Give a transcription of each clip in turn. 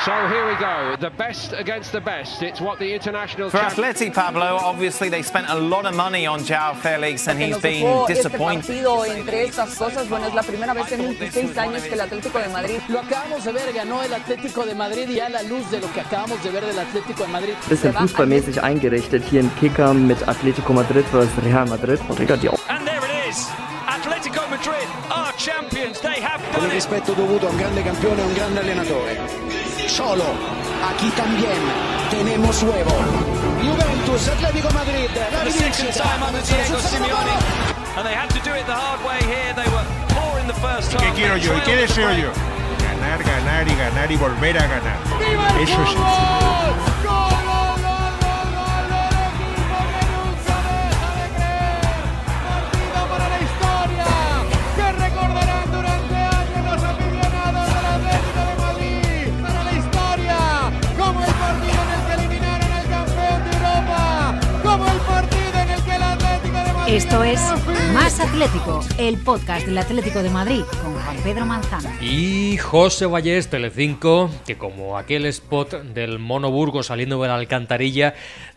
So here we go, the best against the best. It's what the international For Atleti, Pablo, obviously they spent a lot of money on Joao Felix and he's been Este disappointed. partido, entre estas cosas, bueno, es la primera vez en 26 años que el Atlético de Madrid Lo acabamos de ver, ganó el Atlético de Madrid y a la luz de lo que acabamos de ver del Atlético de Madrid. bisschen fußballmäßig eingerichtet hier in Kicker mit Atletico Madrid versus Real Madrid. Und Digga, die And there it is. Atletico Madrid are champions. They have Con done il it. rispetto dovuto a un grande campione e un grande allenatore. Solo, aquí también tenemos huevo. Juventus, Atlético Madrid, la half. ¿Qué quiero yo? ¿Y qué deseo yo? Ganar, ganar y ganar y volver a ganar. Eso es Esto es Más Atlético, el podcast del Atlético de Madrid con Juan Pedro Manzano. Y José Vallés, Telecinco, que como aquel spot del Mono Burgos saliendo de la alcantarilla,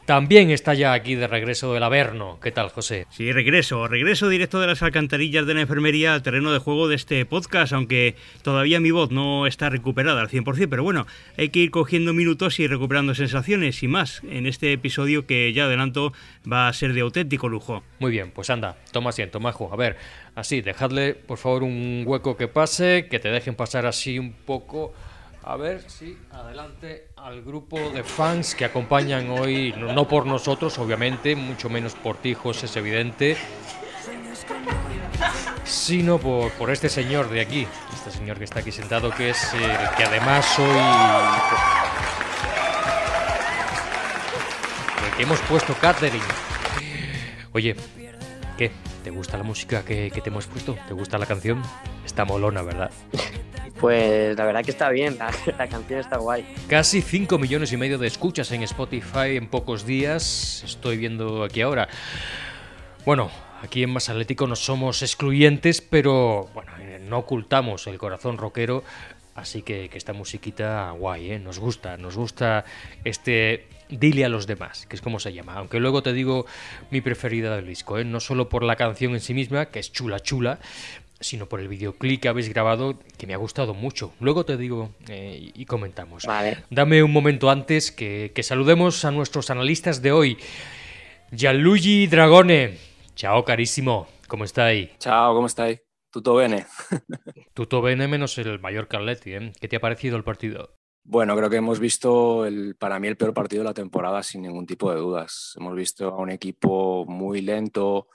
también está ya aquí de regreso del Averno. ¿Qué tal, José? Sí, regreso, regreso directo de las alcantarillas de la enfermería al terreno de juego de este podcast, aunque todavía mi voz no está recuperada al 100%, pero bueno, hay que ir cogiendo minutos y recuperando sensaciones y más en este episodio que ya adelanto va a ser de auténtico lujo. Muy bien, pues anda, toma asiento, Majo. A ver, así, dejadle por favor un hueco que pase, que te dejen pasar así un poco. A ver si adelante al grupo de fans que acompañan hoy, no, por nosotros, obviamente, mucho menos por ti, José, es evidente, sino por, por este señor de aquí, este señor que está aquí sentado, que es eh, que además hoy que hemos puesto catering. Oye, ¿qué? ¿Te gusta la música que, que te hemos puesto? ¿Te gusta la canción? Está molona, ¿verdad? Pues la verdad que está bien, la, canción está guay. Casi 5 millones y medio de escuchas en Spotify en pocos días. Estoy viendo aquí ahora. Bueno, aquí en Más Atlético no somos excluyentes, pero bueno, eh, no ocultamos el corazón rockero. Así que, que esta musiquita guay, ¿eh? Nos gusta, nos gusta este Dile a los demás, que es como se llama. Aunque luego te digo mi preferida del disco, ¿eh? No solo por la canción en sí misma, que es chula chula, sino por el videoclip que habéis grabado, que me ha gustado mucho. Luego te digo eh, y comentamos. Vale. Dame un momento antes que, que saludemos a nuestros analistas de hoy. Gianluigi Dragone. Chao, carísimo. ¿Cómo estáis? Ciao, come stai? Tutto bene? Tutto bene menos el Mallorca Atleti, ¿eh? ¿Qué te ha parecido el partido? Bueno, creo que hemos visto el, para mí el peor partido de la temporada sin ningún tipo de dudas. Hemos visto a un equipo muy lento,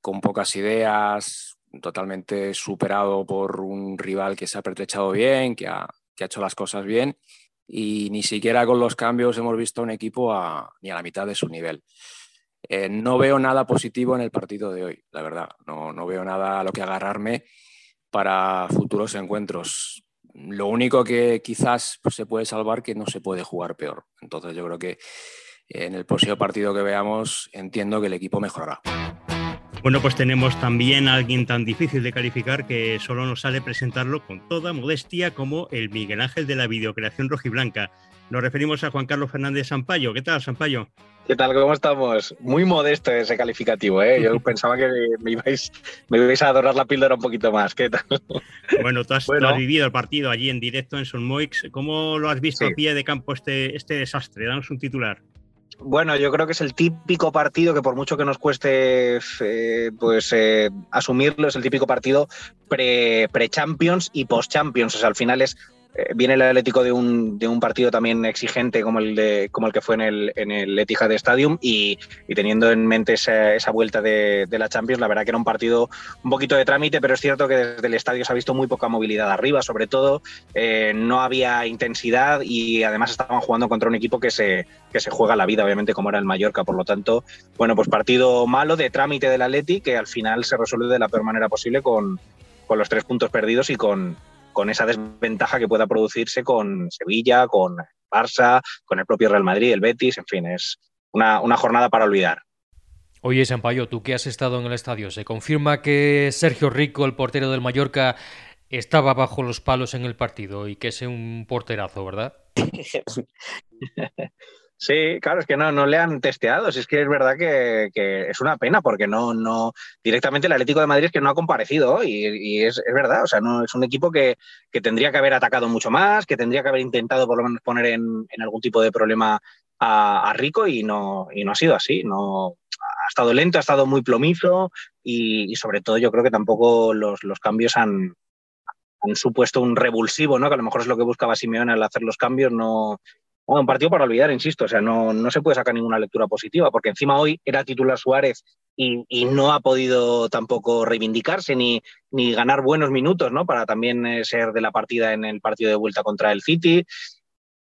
con pocas ideas, totalmente superado por un rival que se ha pertrechado bien, que ha, que ha hecho las cosas bien y ni siquiera con los cambios hemos visto un equipo a- ni a la mitad de su nivel. Eh, no veo nada positivo en el partido de hoy, la verdad. No, no veo nada a lo que agarrarme para futuros encuentros. Lo único que quizás se puede salvar que no se puede jugar peor. Entonces yo creo que en el próximo partido que veamos entiendo que el equipo mejorará. Bueno, pues tenemos también a alguien tan difícil de calificar que solo nos sale presentarlo con toda modestia como el Miguel Ángel de la videocreación rojiblanca. Nos referimos a Juan Carlos Fernández Sampaio. ¿Qué tal, Sampaio? ¿Qué tal? ¿Cómo estamos? Muy modesto ese calificativo, ¿eh? Yo pensaba que me ibais, me ibais a adorar la píldora un poquito más. ¿Qué tal? Bueno, tú has, tú Bueno. has vivido el partido allí en directo en Son Moix. ¿Cómo lo has visto Sí. a pie de campo este, este desastre? Danos un titular. Bueno, yo creo que es el típico partido que por mucho que nos cueste eh, pues eh, asumirlo, es el típico partido pre- pre-Champions y post-Champions. O sea, al final es viene el Atlético de un, de un partido también exigente como el, de, como el que fue en el, en el Etihad Stadium y, y teniendo en mente esa, esa vuelta de, de la Champions, la verdad que era un partido un poquito de trámite, pero es cierto que desde el estadio se ha visto muy poca movilidad arriba, sobre todo eh, no había intensidad y además estaban jugando contra un equipo que se, que se juega la vida, obviamente, como era el Mallorca. Por lo tanto, bueno, pues partido malo de trámite del Atleti que al final se resuelve de la peor manera posible con, con los tres puntos perdidos y con, con esa desventaja que pueda producirse con Sevilla, con Barça, con el propio Real Madrid, el Betis, en fin, es una, una jornada para olvidar. Oye, Sampaio, tú que has estado en el estadio, ¿se confirma que Sergio Rico, el portero del Mallorca, estaba bajo los palos en el partido y que es un porterazo, verdad? Sí, claro, es que no, no le han testeado. es que es verdad que, es una pena porque no, no, directamente el Atlético de Madrid es que no ha comparecido y, es, verdad. O sea, no es un equipo que, tendría que haber atacado mucho más, que tendría que haber intentado por lo menos poner en, algún tipo de problema a, Rico y no, y no ha sido así. No, ha estado lento, ha estado muy plomizo y, sobre todo yo creo que tampoco los, cambios han, han supuesto un revulsivo, ¿no? Que a lo mejor es lo que buscaba Simeone al hacer los cambios, no, bueno, un partido para olvidar, insisto, o sea, no, no se puede sacar ninguna lectura positiva, porque encima hoy era titular Suárez y, no ha podido tampoco reivindicarse ni, ni ganar buenos minutos, ¿no? Para también eh, ser de la partida en el partido de vuelta contra el City.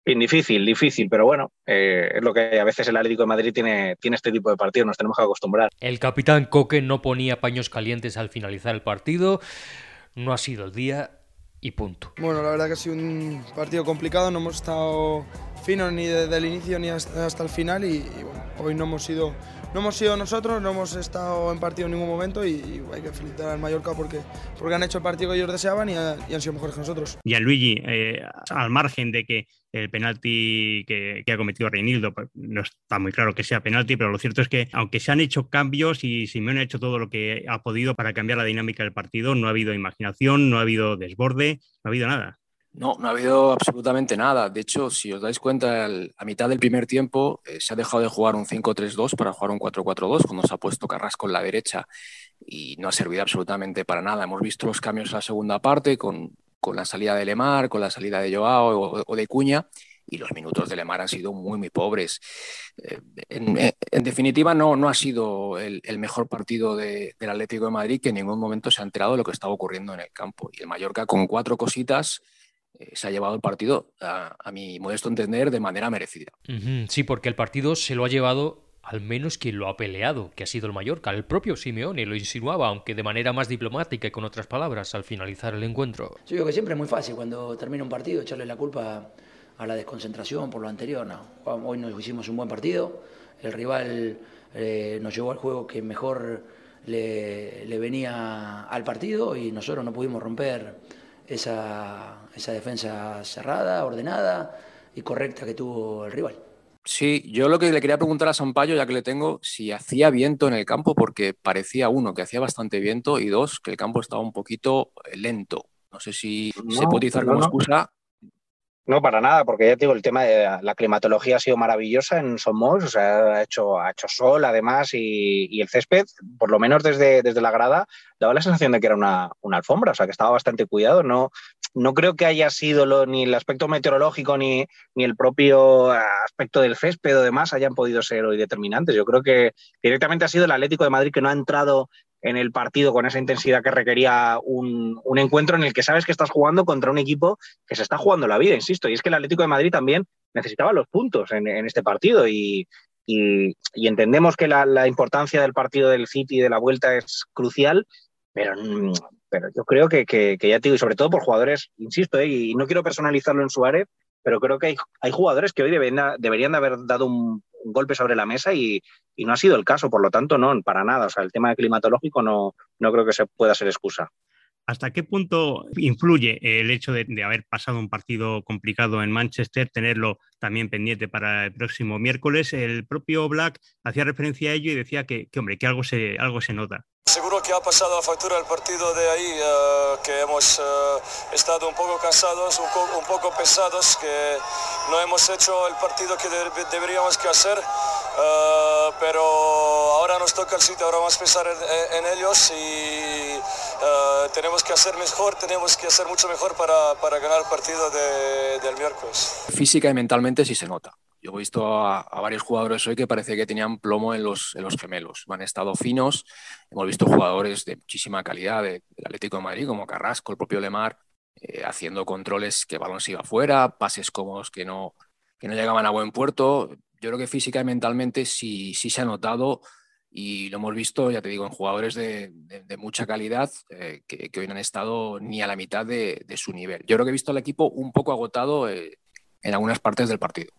Bien, difícil, difícil, pero bueno, eh, es lo que a veces el Atlético de Madrid tiene, tiene este tipo de partidos, nos tenemos que acostumbrar. El capitán Coque no ponía paños calientes al finalizar el partido, no ha sido el día y punto. Bueno, la verdad que ha sido un partido complicado, no hemos estado ni desde el inicio ni hasta, el final y, hoy no hemos sido no hemos sido nosotros, no hemos estado en partido en ningún momento y, hay que felicitar al Mallorca porque, porque han hecho el partido que ellos deseaban y, han sido mejores que nosotros. Y a Luigi, eh, al margen de que el penalti que, ha cometido Reinildo, pues, no está muy claro que sea penalti, pero lo cierto es que aunque se han hecho cambios y Simeone ha hecho todo lo que ha podido para cambiar la dinámica del partido, no ha habido imaginación, no ha habido desborde, no ha habido nada. No, no ha habido absolutamente nada. De hecho, si os dais cuenta, a mitad del primer tiempo eh, se ha dejado de jugar un 5-3-2 para jugar un 4-4-2, cuando se ha puesto Carrasco en la derecha y no ha servido absolutamente para nada. Hemos visto los cambios en la segunda parte con, la salida de Lemar, con la salida de Joao o, de Cuña, y los minutos de Lemar han sido muy, muy pobres. Eh, en, definitiva, no, no ha sido el, mejor partido del Atlético de Madrid, que en ningún momento se ha enterado de lo que estaba ocurriendo en el campo. Y el Mallorca, con cuatro cositas, se ha llevado el partido, a, mi modesto entender, de manera merecida. Sí, porque el partido se lo ha llevado al menos quien lo ha peleado, que ha sido el Mallorca. El propio Simeone lo insinuaba, aunque de manera más diplomática y con otras palabras, al finalizar el encuentro. Yo digo que siempre es muy fácil cuando termina un partido echarle la culpa a la desconcentración por lo anterior. No. Hoy nos hicimos un buen partido, el rival eh, nos llevó al juego que mejor le, le venía al partido y nosotros no pudimos romper esa, esa defensa cerrada, ordenada y correcta que tuvo el rival. Sí, yo lo que le quería preguntar a Sampaio, ya que le tengo, si hacía viento en el campo, porque parecía uno que hacía bastante viento y dos que el campo estaba un poquito lento. No sé si se puede utilizar como excusa no, para nada, porque ya te digo, el tema de la climatología ha sido maravillosa en Somos, o sea, ha hecho, ha hecho sol además y, el césped, por lo menos desde, desde la grada, daba la sensación de que era una, alfombra, o sea, que estaba bastante cuidado. No, no creo que haya sido ni el aspecto meteorológico ni, ni el propio aspecto del césped o demás hayan podido ser hoy determinantes. Yo creo que directamente ha sido el Atlético de Madrid que no ha entrado en el partido con esa intensidad que requería un, encuentro en el que sabes que estás jugando contra un equipo que se está jugando la vida, insisto. Y es que el Atlético de Madrid también necesitaba los puntos en, este partido y, entendemos que la, importancia del partido del City y de la vuelta es crucial, pero, pero yo creo que, ya te digo, y sobre todo por jugadores, insisto, eh, y no quiero personalizarlo en Suárez, pero creo que hay, hay jugadores que hoy deberían, deberían de haber dado un, golpe sobre la mesa y, no ha sido el caso, por lo tanto, no, para nada. O sea, el tema climatológico no, no creo que se pueda ser excusa. ¿Hasta qué punto influye el hecho de, haber pasado un partido complicado en Manchester, tenerlo también pendiente para el próximo miércoles? El propio Black hacía referencia a ello y decía que, hombre, que algo se, algo se nota. Seguro que ha pasado la factura el partido de ahí, eh, que hemos eh, estado un poco cansados, un, poco pesados, que no hemos hecho el partido que deberíamos hacer. Eh, pero ahora nos toca el sitio, ahora vamos a pensar en, ellos y tenemos que hacer mejor, tenemos que hacer mucho mejor para, para ganar el partido del miércoles. Física y mentalmente sí se nota. Yo he visto a, varios jugadores hoy que parece que tenían plomo en los, en los gemelos. Han estado finos. Hemos visto jugadores de muchísima calidad del Atlético de Madrid, como Carrasco, el propio Lemar, eh, haciendo controles que balón se iba fuera, pases cómodos que no, que no llegaban a buen puerto. Yo creo que física y mentalmente sí, sí se ha notado y lo hemos visto, ya te digo, en jugadores de, mucha calidad eh, que, hoy no han estado ni a la mitad de, su nivel. Yo creo que he visto al equipo un poco agotado eh, en algunas partes del partido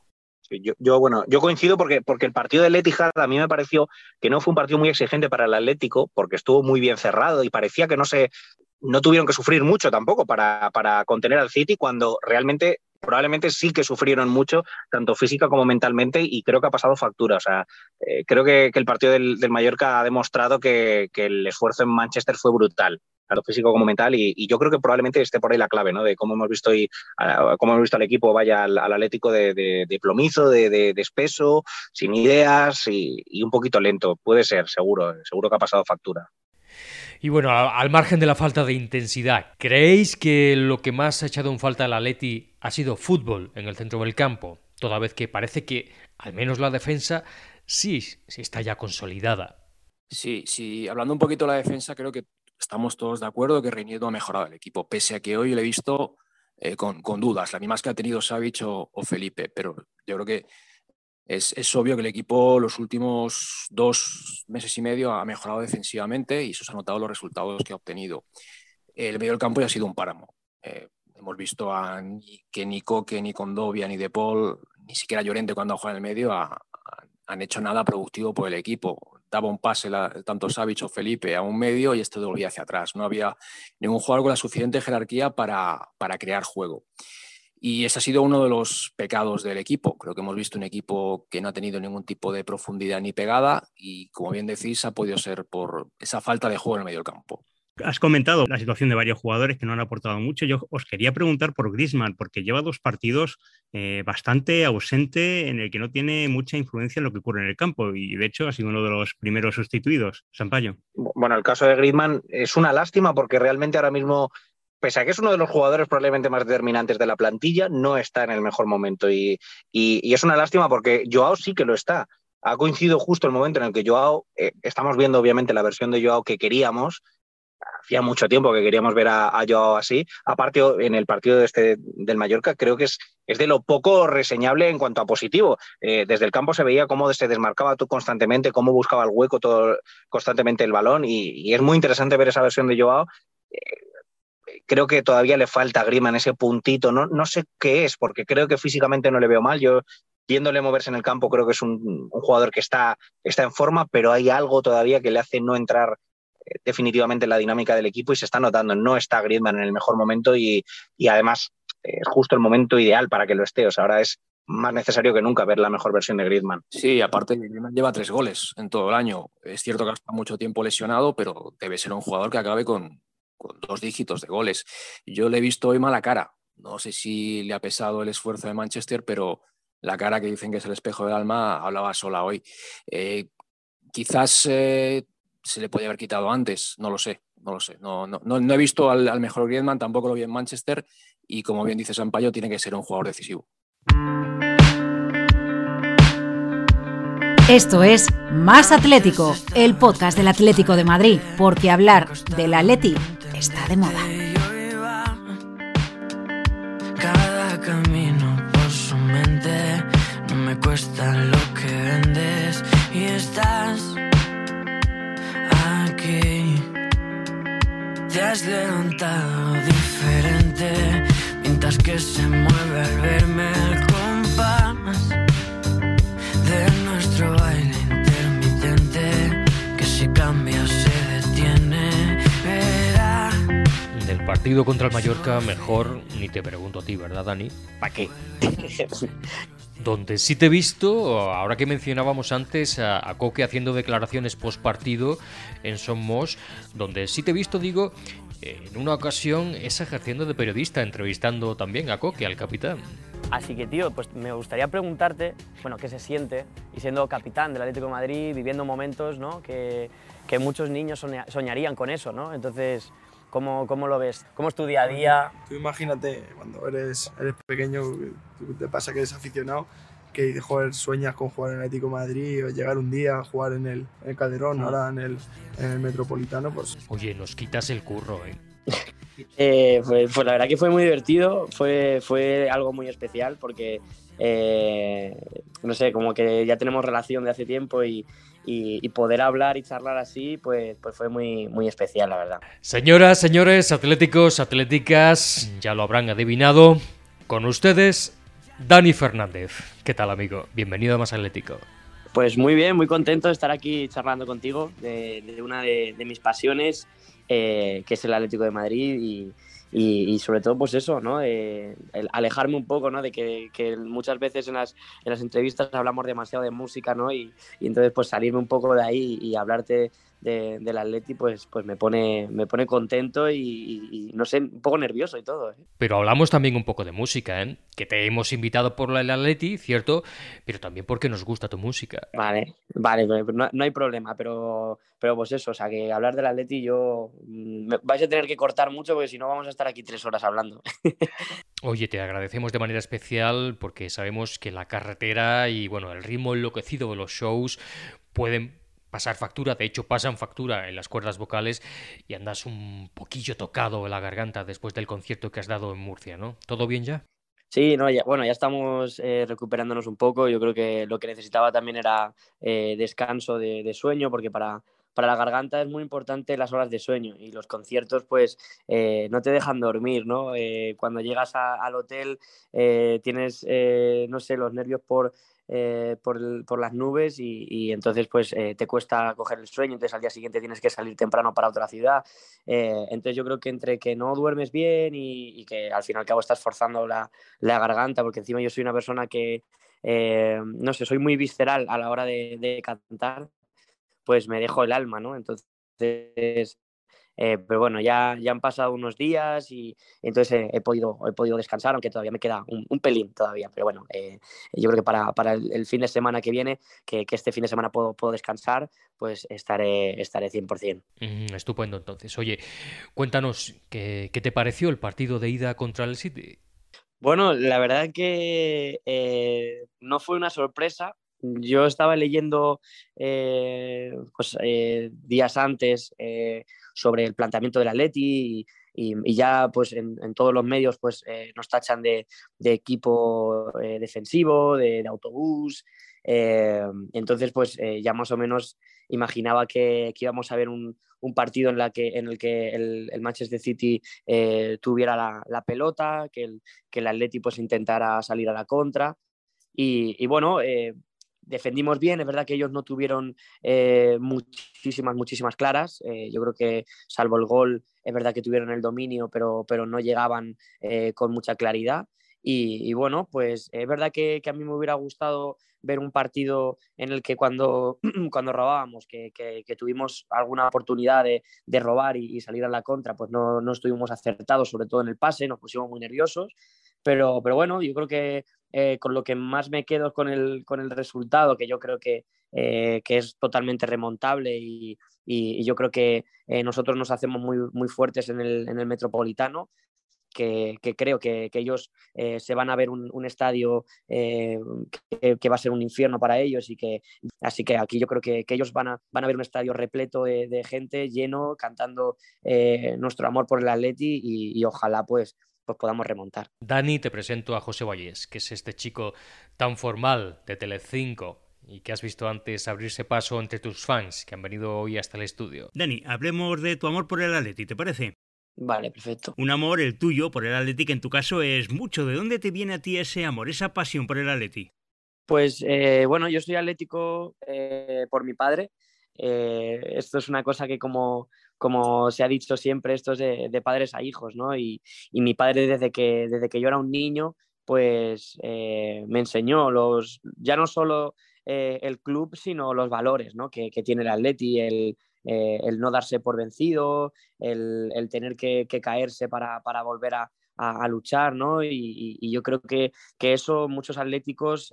yo, bueno, yo coincido porque, porque el partido del Etihad a mí me pareció que no fue un partido muy exigente para el Atlético, porque estuvo muy bien cerrado y parecía que no se no tuvieron que sufrir mucho tampoco para, para contener al City cuando realmente probablemente sí que sufrieron mucho, tanto física como mentalmente, y creo que ha pasado factura. O sea, eh, creo que, el partido del, del Mallorca ha demostrado que, el esfuerzo en Manchester fue brutal, tanto físico como mental, y, y, yo creo que probablemente esté por ahí la clave, ¿no? De cómo hemos visto hoy, cómo hemos visto al equipo vaya al, al Atlético de, de, de plomizo, de, de, espeso, sin ideas y, y un poquito lento. Puede ser, seguro, seguro que ha pasado factura. Y bueno, al margen de la falta de intensidad, ¿creéis que lo que más ha echado en falta al Atleti ha sido fútbol en el centro del campo? Toda vez que parece que, al menos la defensa, sí, sí está ya consolidada. Sí, sí, hablando un poquito de la defensa, creo que estamos todos de acuerdo que Reiniero ha mejorado el equipo, pese a que hoy lo he visto eh, con, con, dudas, las mismas que ha tenido Savic o, o Felipe, pero yo creo que es, es, obvio que el equipo los últimos dos meses y medio ha mejorado defensivamente y eso se ha notado los resultados que ha obtenido. El medio del campo ya ha sido un páramo. Eh, hemos visto a, que ni Coque, ni Condovia, ni De Paul, ni siquiera Llorente cuando ha jugado en el medio ha, ha, han hecho nada productivo por el equipo. Daba un pase la, tanto Savic o Felipe a un medio y este volvía hacia atrás. No había ningún jugador con la suficiente jerarquía para, para crear juego. Y ese ha sido uno de los pecados del equipo. Creo que hemos visto un equipo que no ha tenido ningún tipo de profundidad ni pegada y, como bien decís, ha podido ser por esa falta de juego en el medio del campo. Has comentado la situación de varios jugadores que no han aportado mucho. Yo os quería preguntar por Griezmann, porque lleva dos partidos eh, bastante ausente en el que no tiene mucha influencia en lo que ocurre en el campo y de hecho ha sido uno de los primeros sustituidos. Sampaio. Bueno, el caso de Griezmann es una lástima porque realmente ahora mismo pese a que es uno de los jugadores probablemente más determinantes de la plantilla, no está en el mejor momento. Y, es una lástima porque Joao sí que lo está. Ha coincidido justo el momento en el que Joao, eh, estamos viendo obviamente la versión de Joao que queríamos. Hacía mucho tiempo que queríamos ver a, a Joao así. Aparte, en el partido de este, del Mallorca, creo que es, es de lo poco reseñable en cuanto a positivo. Eh, desde el campo se veía cómo se desmarcaba todo constantemente, cómo buscaba el hueco todo, constantemente el balón. Y, y es muy interesante ver esa versión de Joao. Eh, creo que todavía le falta a Griezmann ese puntito, no, no sé qué es, porque creo que físicamente no le veo mal, yo viéndole moverse en el campo creo que es un, un jugador que está, está en forma, pero hay algo todavía que le hace no entrar definitivamente en la dinámica del equipo y se está notando, no está Griezmann en el mejor momento y, y además eh, es justo el momento ideal para que lo esté, o sea, ahora es más necesario que nunca ver la mejor versión de Griezmann. Sí, aparte Griezmann lleva tres goles en todo el año. Es cierto que ha estado mucho tiempo lesionado, pero debe ser un jugador que acabe con, con dos dígitos de goles. Yo le he visto hoy mala cara. No sé si le ha pesado el esfuerzo de Manchester, pero la cara que dicen que es el espejo del alma hablaba sola hoy. Eh, quizás eh, se le podía haber quitado antes, no lo sé, no lo sé. No, no, no he visto al, al, mejor Griezmann, tampoco lo vi en Manchester y como bien dice Sampaio, tiene que ser un jugador decisivo. Esto es Más Atlético, el podcast del Atlético de Madrid, porque hablar del Atleti está de moda. Cada camino por su mente, no me cuesta lo que vendes y estás aquí. Te has levantado diferente, mientras que se mueve al verme el compás de nuestro baile intermitente, que si cambia se detiene, verá. Del partido contra el Mallorca, mejor ni te pregunto a ti, ¿verdad, Dani? ¿Para qué? Donde sí te he visto, ahora que mencionábamos antes a, a Coque haciendo declaraciones post partido en Somos, donde sí te he visto, digo, en una ocasión es ejerciendo de periodista, entrevistando también a Coque, al capitán. Así que, tío, pues me gustaría preguntarte, bueno, qué se siente y siendo capitán del Atlético de Madrid, viviendo momentos, ¿no? Que, que muchos niños soñarían con eso, ¿no? Entonces, ¿cómo, ¿cómo, lo ves? ¿Cómo es tu día a día? Tú imagínate, cuando eres, eres pequeño, te pasa que eres aficionado, que joder, sueñas con jugar en el Atlético de Madrid o llegar un día a jugar en el, en el Calderón, ahora en el, en el Metropolitano, pues... Oye, nos quitas el curro, ¿eh? Eh, pues, pues, la verdad que fue muy divertido, fue, fue algo muy especial porque, eh, no sé, como que ya tenemos relación de hace tiempo y, y, y, poder hablar y charlar así, pues, pues fue muy, muy especial, la verdad. Señoras, señores, atléticos, atléticas, ya lo habrán adivinado, con ustedes, Dani Fernández. ¿Qué tal, amigo? Bienvenido a Más Atlético. Pues muy bien, muy contento de estar aquí charlando contigo de, de una de, de mis pasiones eh, que es el Atlético de Madrid y, y, sobre todo pues eso, ¿no? Eh, alejarme un poco, ¿no? De que, muchas veces en las, en las entrevistas hablamos demasiado de música, ¿no? Y, y entonces pues salirme un poco de ahí y hablarte de, del Atleti, pues, pues me, pone, me pone contento y, no sé, un poco nervioso y todo. ¿eh? Pero hablamos también un poco de música, ¿eh? Que te hemos invitado por el Atleti, cierto, pero también porque nos gusta tu música. Vale, vale, no, no hay problema, pero, pero pues eso, o sea, que hablar del Atleti yo... Mm, me, vais a tener que cortar mucho porque si no vamos a estar aquí tres horas hablando. Oye, te agradecemos de manera especial porque sabemos que la carretera y bueno, el ritmo enloquecido de los shows pueden pasar factura, de hecho pasan factura en las cuerdas vocales y andas un poquillo tocado en la garganta después del concierto que has dado en Murcia, ¿no? ¿Todo bien ya? Sí, no, ya, bueno, ya estamos eh, recuperándonos un poco. Yo creo que lo que necesitaba también era eh, descanso de, sueño, porque para, para la garganta es muy importante las horas de sueño y los conciertos pues eh, no te dejan dormir, ¿no? cuando llegas al hotel tienes, no sé, los nervios por eh, por, por, las nubes y, entonces pues eh, te cuesta coger el sueño, entonces al día siguiente tienes que salir temprano para otra ciudad. Eh, entonces yo creo que entre que no duermes bien y, que al fin y al cabo estás forzando la, la garganta, porque encima yo soy una persona que, no sé, soy muy visceral a la hora de, de cantar, pues me dejo el alma, ¿no? Entonces eh, pero bueno, ya, ya han pasado unos días y, entonces he, podido, he podido descansar, aunque todavía me queda un, pelín todavía. Pero bueno, eh, yo creo que para, para el, fin de semana que viene, que, que, este fin de semana puedo, puedo descansar, pues estaré, estaré 100%. estupendo, entonces. Oye, cuéntanos, ¿qué, ¿qué te pareció el partido de ida contra el City? Bueno, la verdad que eh, no fue una sorpresa, yo estaba leyendo pues, días antes sobre el planteamiento del Atleti y, ya pues en, todos los medios pues eh, nos tachan de, equipo eh, defensivo, de, autobús. Eh, entonces pues ya más o menos imaginaba que, íbamos a ver un, partido en, la que, en el que el, Manchester City tuviera la, pelota, que el, que el Atleti pues intentara salir a la contra. Y bueno, defendimos bien, es verdad que ellos no tuvieron eh, muchísimas, muchísimas claras. Eh, yo creo que salvo el gol, es verdad que tuvieron el dominio, pero, pero no llegaban eh, con mucha claridad. Y, bueno, pues es verdad que, a mí me hubiera gustado ver un partido en el que cuando, cuando robábamos, que, tuvimos alguna oportunidad de, robar y, salir a la contra, pues no, no estuvimos acertados, sobre todo en el pase, nos pusimos muy nerviosos. Pero, pero bueno, yo creo que eh, con lo que más me quedo con el, con el resultado, que yo creo que, eh, que es totalmente remontable y, y, yo creo que eh, nosotros nos hacemos muy, muy fuertes en el, en el metropolitano. Que, que, creo que, que ellos se van a ver un, estadio que, va a ser un infierno para ellos y que así que aquí yo creo que, ellos van a, van a ver un estadio repleto de, gente lleno cantando nuestro amor por el Atleti y ojalá pues pues podamos remontar. Dani, te presento a José Vallés, que es este chico tan formal de Telecinco y que has visto antes abrirse paso entre tus fans que han venido hoy hasta el estudio. Dani, hablemos de tu amor por el Atleti, ¿te parece? Vale, perfecto. Un amor, el tuyo, por el Atleti, que en tu caso es mucho. ¿De dónde te viene a ti ese amor, esa pasión por el Atleti? Pues eh, bueno, yo soy atlético eh, por mi padre. Eh, esto es una cosa que como, como se ha dicho siempre, esto es de, padres a hijos, ¿no? Y, mi padre desde que, desde que yo era un niño, pues eh, me enseñó los, ya no solo eh, el club, sino los valores ¿no? que, tiene el Atleti, el, eh, el, no darse por vencido, el, el tener que, caerse para, para volver a, a, luchar, ¿no? Y, y, yo creo que, que eso muchos atléticos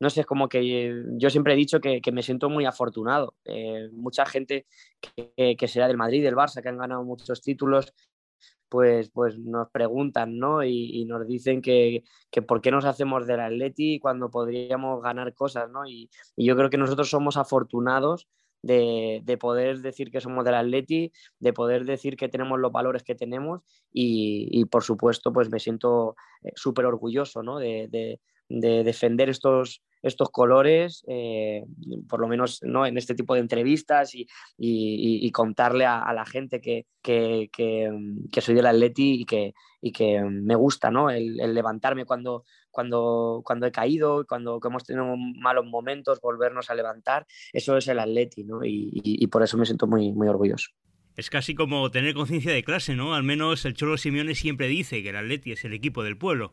no sé, es como que yo siempre he dicho que, me siento muy afortunado. Eh, mucha gente que, que, será del Madrid, del Barça, que han ganado muchos títulos, pues, pues nos preguntan, ¿no? Y, nos dicen que, que, por qué nos hacemos del Atleti cuando podríamos ganar cosas, ¿no? Y, yo creo que nosotros somos afortunados de, de, poder decir que somos del Atleti, de poder decir que tenemos los valores que tenemos y, y por supuesto, pues me siento eh, súper orgulloso, ¿no? De, de, de defender estos, estos colores, eh, por lo menos ¿no? en este tipo de entrevistas y, y, contarle a, la gente que, que, que, soy del Atleti y que, y que me gusta ¿no? el, levantarme cuando, cuando, cuando he caído, cuando hemos tenido malos momentos, volvernos a levantar. Eso es el Atleti ¿no? y, y por eso me siento muy, muy orgulloso. Es casi como tener conciencia de clase, ¿no? Al menos el Cholo Simeone siempre dice que el Atleti es el equipo del pueblo.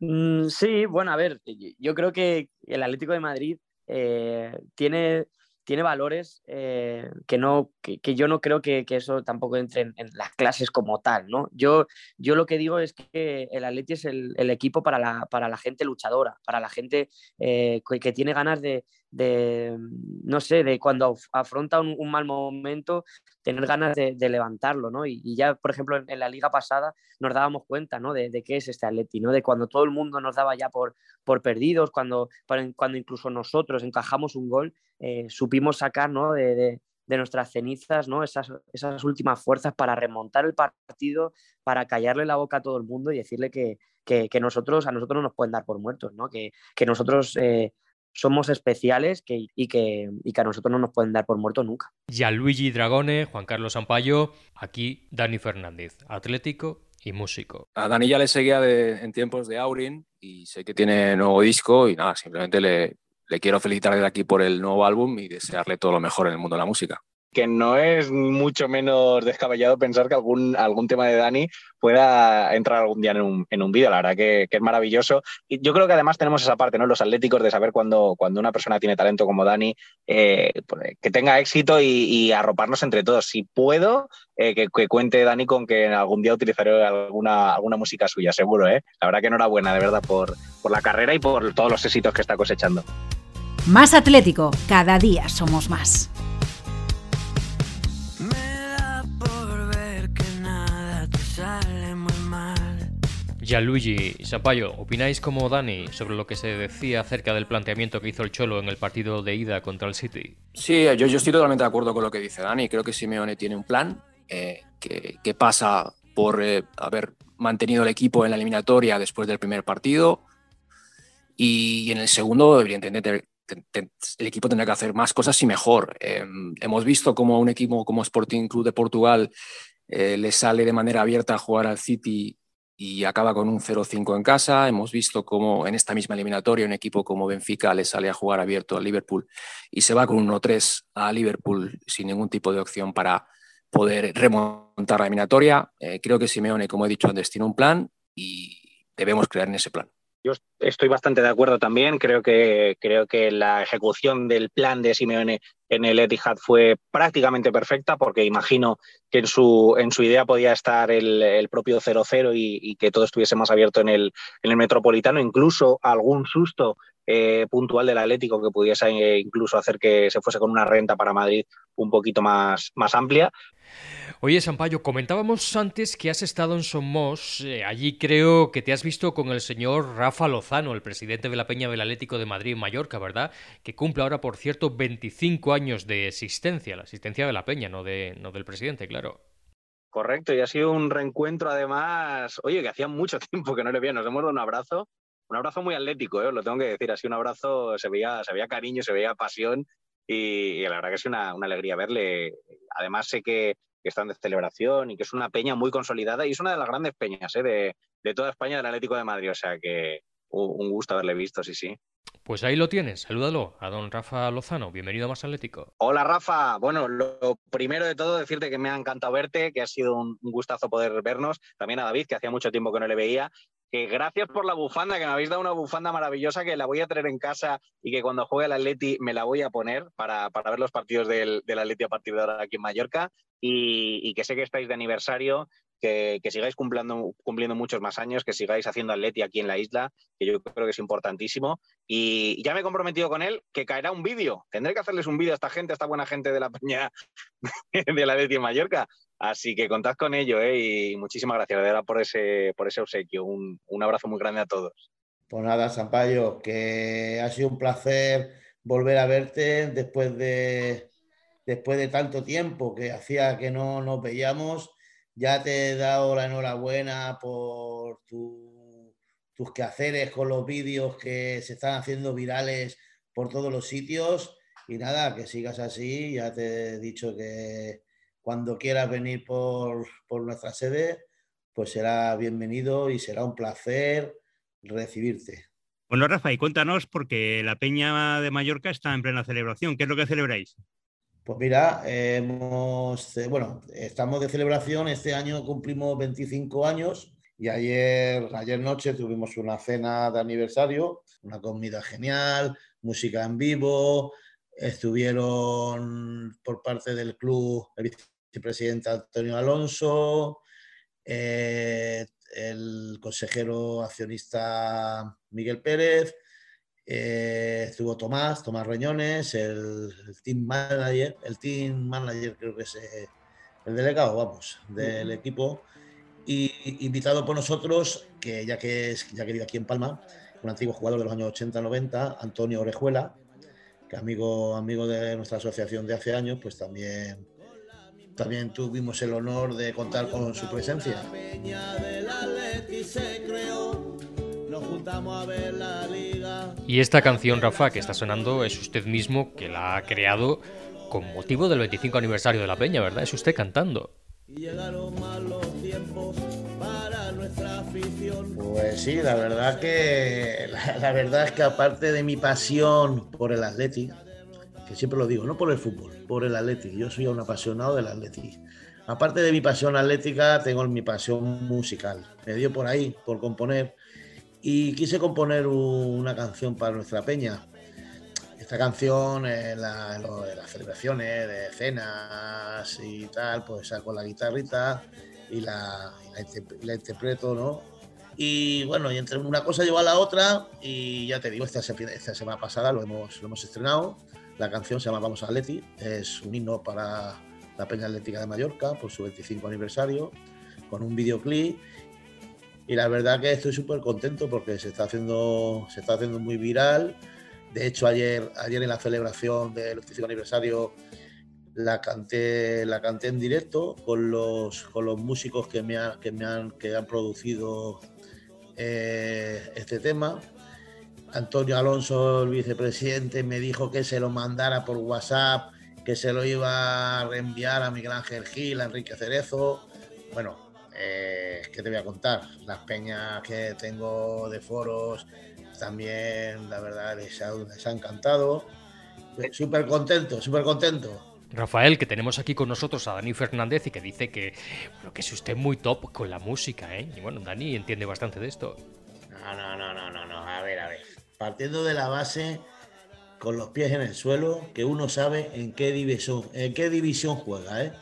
Mm, sí, bueno, a ver, yo creo que el Atlético de Madrid eh, tiene, tiene valores eh, que, no, que, yo no creo que, eso tampoco entre en, las clases como tal, ¿no? Yo, yo lo que digo es que el Atleti es el, equipo para la, para la, gente luchadora, para la gente eh, que tiene ganas de, de, no sé, de cuando afronta un, mal momento, tener ganas de, levantarlo, ¿no? Y, ya, por ejemplo, en, la liga pasada nos dábamos cuenta, ¿no? De, qué es este Atleti, ¿no? De cuando todo el mundo nos daba ya por, perdidos, cuando, cuando incluso nosotros encajamos un gol, eh, supimos sacar, ¿no? De, nuestras cenizas, ¿no? Esas, esas últimas fuerzas para remontar el partido, para callarle la boca a todo el mundo y decirle que, que, nosotros, a nosotros no nos pueden dar por muertos, ¿no? Que, que nosotros eh, somos especiales que, y, que, y, que, a nosotros no nos pueden dar por muerto nunca. Luigi Dragone, Juan Carlos Sampaio, aquí Dani Fernández, atlético y músico. A Dani ya le seguía en tiempos de Aurin y sé que tiene nuevo disco y nada, simplemente le, le quiero felicitar de aquí por el nuevo álbum y desearle todo lo mejor en el mundo de la música que no es mucho menos descabellado pensar que algún, algún tema de Dani pueda entrar algún día en un, en un vídeo. La verdad que, es maravilloso. Y yo creo que además tenemos esa parte, ¿no? Los atléticos de saber cuando, cuando una persona tiene talento como Dani, eh, pues, que tenga éxito y, arroparnos entre todos. Si puedo, eh, que, cuente Dani con que algún día utilizaré alguna, alguna música suya, seguro, ¿eh? La verdad que enhorabuena, de verdad, por, por la carrera y por todos los éxitos que está cosechando. Más Atlético, cada día somos más. Gianluigi Sampaio, ¿opináis como Dani sobre lo que se decía acerca del planteamiento que hizo el Cholo en el partido de ida contra el City? Sí, yo, yo estoy totalmente de acuerdo con lo que dice Dani. Creo que Simeone tiene un plan eh, que, pasa por eh, haber mantenido el equipo en la eliminatoria después del primer partido y en el segundo, evidentemente, el equipo tendrá que hacer más cosas y mejor. Eh, hemos visto como un equipo como Sporting Club de Portugal le sale de manera abierta a jugar al City y acaba con un 0-5 en casa. Hemos visto cómo en esta misma eliminatoria un equipo como Benfica le sale a jugar abierto al Liverpool y se va con un 1-3 a Liverpool sin ningún tipo de opción para poder remontar la eliminatoria. Eh, creo que Simeone, como he dicho antes, tiene un plan y debemos creer en ese plan. Yo estoy bastante de acuerdo también. Creo que, creo que la ejecución del plan de Simeone en el Etihad fue prácticamente perfecta, porque imagino que en su, en su idea podía estar el, propio 0-0 y, que todo estuviese más abierto en el, en el Metropolitano, incluso algún susto eh, puntual del Atlético que pudiese eh, incluso hacer que se fuese con una renta para Madrid un poquito más, más amplia. Oye, Sampaio, comentábamos antes que has estado en Somos. Eh, allí creo que te has visto con el señor Rafa Lozano, el presidente de la Peña del Atlético de Madrid Mallorca, ¿verdad? Que cumple ahora, por cierto, 25 años de existencia, la asistencia de la Peña, no, de, no del presidente, claro. Correcto, y ha sido un reencuentro además, oye, que hacía mucho tiempo que no le veía, nos hemos dado un abrazo un abrazo muy atlético, ¿eh? lo tengo que decir, así un abrazo, se veía, se veía cariño, se veía pasión y, la verdad que es una, alegría verle. Además sé que, están de celebración y que es una peña muy consolidada y es una de las grandes peñas ¿eh? de, de toda España del Atlético de Madrid, o sea que un gusto haberle visto, sí, sí. Pues ahí lo tienes, salúdalo a don Rafa Lozano, bienvenido a Más Atlético. Hola Rafa, bueno, lo primero de todo decirte que me ha encantado verte, que ha sido un gustazo poder vernos, también a David, que hacía mucho tiempo que no le veía, que gracias por la bufanda, que me habéis dado una bufanda maravillosa que la voy a traer en casa y que cuando juegue el Atleti me la voy a poner para, ver los partidos del, del, Atleti a partir de ahora aquí en Mallorca y, que sé que estáis de aniversario que, sigáis cumpliendo, cumpliendo muchos más años, que sigáis haciendo atleti aquí en la isla, que yo creo que es importantísimo. Y ya me he comprometido con él que caerá un vídeo. Tendré que hacerles un vídeo a esta gente, a esta buena gente de la peña de la Atleti en Mallorca. Así que contad con ello ¿eh? y muchísimas gracias de por ese, por ese obsequio. Un, un abrazo muy grande a todos. Pues nada, Sampaio, que ha sido un placer volver a verte después de, después de tanto tiempo que hacía que no nos veíamos ya te he dado la enhorabuena por tus quehaceres con los vídeos que se están haciendo virales por todos los sitios. Y nada, que sigas así. Ya te he dicho que cuando quieras venir por, nuestra sede, pues será bienvenido y será un placer recibirte. Bueno, Rafa, y cuéntanos, porque la Peña de Mallorca está en plena celebración. ¿Qué es lo que celebráis? Pues mira, hemos, eh, bueno, estamos de celebración, este año cumplimos 25 años y ayer, ayer noche tuvimos una cena de aniversario, una comida genial, música en vivo, estuvieron por parte del club el vicepresidente Antonio Alonso, eh, el consejero accionista Miguel Pérez, eh, estuvo Tomás, Tomás Reñones, el, team manager, el team manager creo que es eh, el delegado, vamos, del equipo, y invitado por nosotros, que ya que es, ya que vive aquí en Palma, un antiguo jugador de los años 80-90, Antonio Orejuela, que amigo, amigo de nuestra asociación de hace años, pues también, también tuvimos el honor de contar con su presencia. Y esta canción, Rafa, que está sonando, es usted mismo que la ha creado con motivo del 25 aniversario de la Peña, ¿verdad? Es usted cantando. Pues sí, la verdad que la, verdad es que aparte de mi pasión por el Athletic, que siempre lo digo, no por el fútbol, por el Athletic, yo soy un apasionado del Athletic. Aparte de mi pasión atlética, tengo mi pasión musical. Me dio por ahí, por componer y quise componer una canción para nuestra peña. Esta canción, en, las celebraciones, de cenas y tal, pues saco la guitarrita y la, la, interpreto, ¿no? Y bueno, y entre una cosa lleva a la otra y ya te digo, esta, esta semana pasada lo hemos, lo hemos estrenado. La canción se llama Vamos a Leti, es un himno para la Peña Atlética de Mallorca por su 25 aniversario, con un videoclip. Y la verdad que estoy súper contento porque se está haciendo se está haciendo muy viral. De hecho ayer ayer en la celebración del 25 aniversario la canté la canté en directo con los con los músicos que me, que me han que han producido eh, este tema Antonio Alonso el vicepresidente me dijo que se lo mandara por WhatsApp que se lo iba a reenviar a Miguel Ángel Gil a Enrique Cerezo bueno eh, ¿qué te voy a contar? Las peñas que tengo de foros también, la verdad, les ha, les ha encantado. Súper contento, súper contento. Rafael, que tenemos aquí con nosotros a Dani Fernández y que dice que, lo que es usted muy top con la música, ¿eh? Y bueno, Dani entiende bastante de esto. No, no, no, no, no, no. Partiendo de la base, con los pies en el suelo, que uno sabe en qué división, en qué división juega, ¿eh?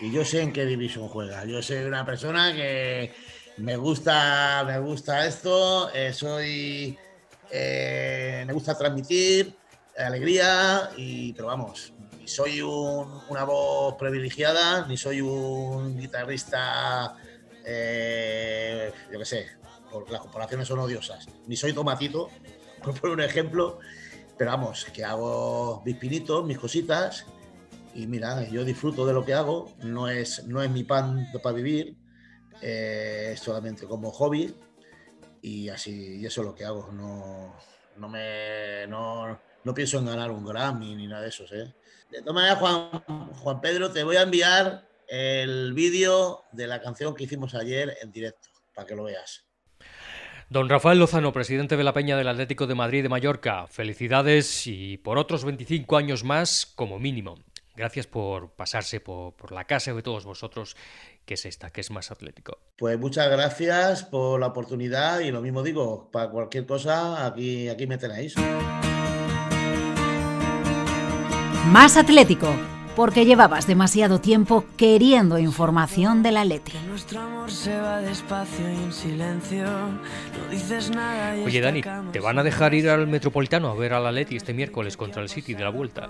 y yo sé en qué división juega. Yo soy una persona que me gusta, me gusta esto, eh, soy, eh, me gusta transmitir alegría, y, pero vamos, ni soy una voz privilegiada, ni soy un guitarrista, eh, yo qué sé, porque las comparaciones son odiosas, ni soy tomatito, por poner un ejemplo, pero vamos, que hago mis pinitos, mis cositas, y mira, yo disfruto de lo que hago, no es, no es mi pan para vivir, eh, es solamente como hobby y así, y eso es lo que hago, no, no, me, no, no pienso en ganar un Grammy ni nada de eso. ¿eh? De todas maneras, Juan, Juan Pedro, te voy a enviar el vídeo de la canción que hicimos ayer en directo, para que lo veas. Don Rafael Lozano, presidente de la Peña del Atlético de Madrid de Mallorca, felicidades y por otros 25 años más como mínimo. Gracias por pasarse por, la casa de todos vosotros, que es esta, que es más atlético. Pues muchas gracias por la oportunidad y lo mismo digo, para cualquier cosa, aquí, aquí me tenéis. Más atlético, porque llevabas demasiado tiempo queriendo información de la Leti. Oye Dani, ¿te van a dejar ir al Metropolitano a ver a la Leti este miércoles contra el City de la Vuelta?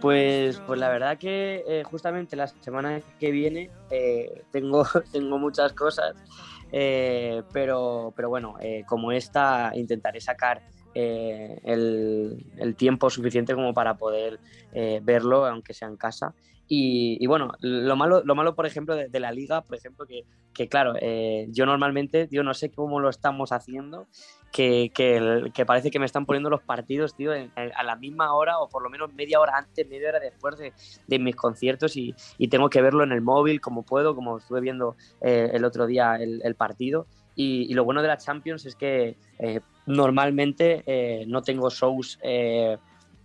Pues, pues la verdad que eh, justamente la semana que viene eh, tengo, tengo muchas cosas, eh, pero, pero bueno, como esta intentaré sacar el, el, tiempo suficiente como para poder verlo, aunque sea en casa. Y, bueno, lo malo, lo malo, por ejemplo, de, la liga, por ejemplo, que, claro, yo normalmente, yo no sé cómo lo estamos haciendo que, que, parece que me están poniendo los partidos, tío, a la misma hora o por lo menos media hora antes, media hora después de, de mis conciertos y, tengo que verlo en el móvil como puedo, como estuve viendo eh, el otro día el partido. Y, lo bueno de la Champions es que eh, normalmente eh, no tengo shows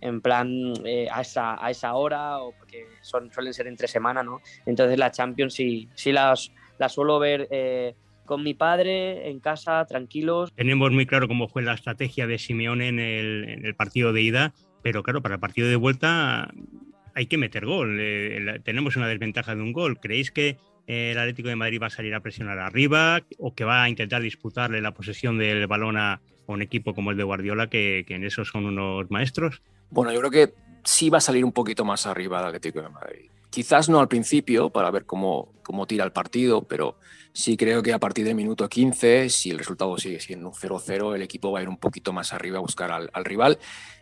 en plan eh, a, esa, a esa hora o porque son, suelen ser entre semana, ¿no? Entonces la Champions sí, sí las, las suelo ver eh, con mi padre en casa, tranquilos. Tenemos muy claro cómo fue la estrategia de Simeone en el, en el partido de ida, pero claro, para el partido de vuelta hay que meter gol. Eh, tenemos una desventaja de un gol. ¿Creéis que el Atlético de Madrid va a salir a presionar arriba o que va a intentar disputarle la posesión del balón a, un equipo como el de Guardiola, que, en eso son unos maestros? Bueno, yo creo que sí va a salir un poquito más arriba el Atlético de Madrid. Quizás no al principio, para ver cómo, cómo tira el partido, pero sí creo que a partir del minuto 15, si el resultado sigue siendo un 0-0, el equipo va a ir un poquito más arriba a buscar al, al rival,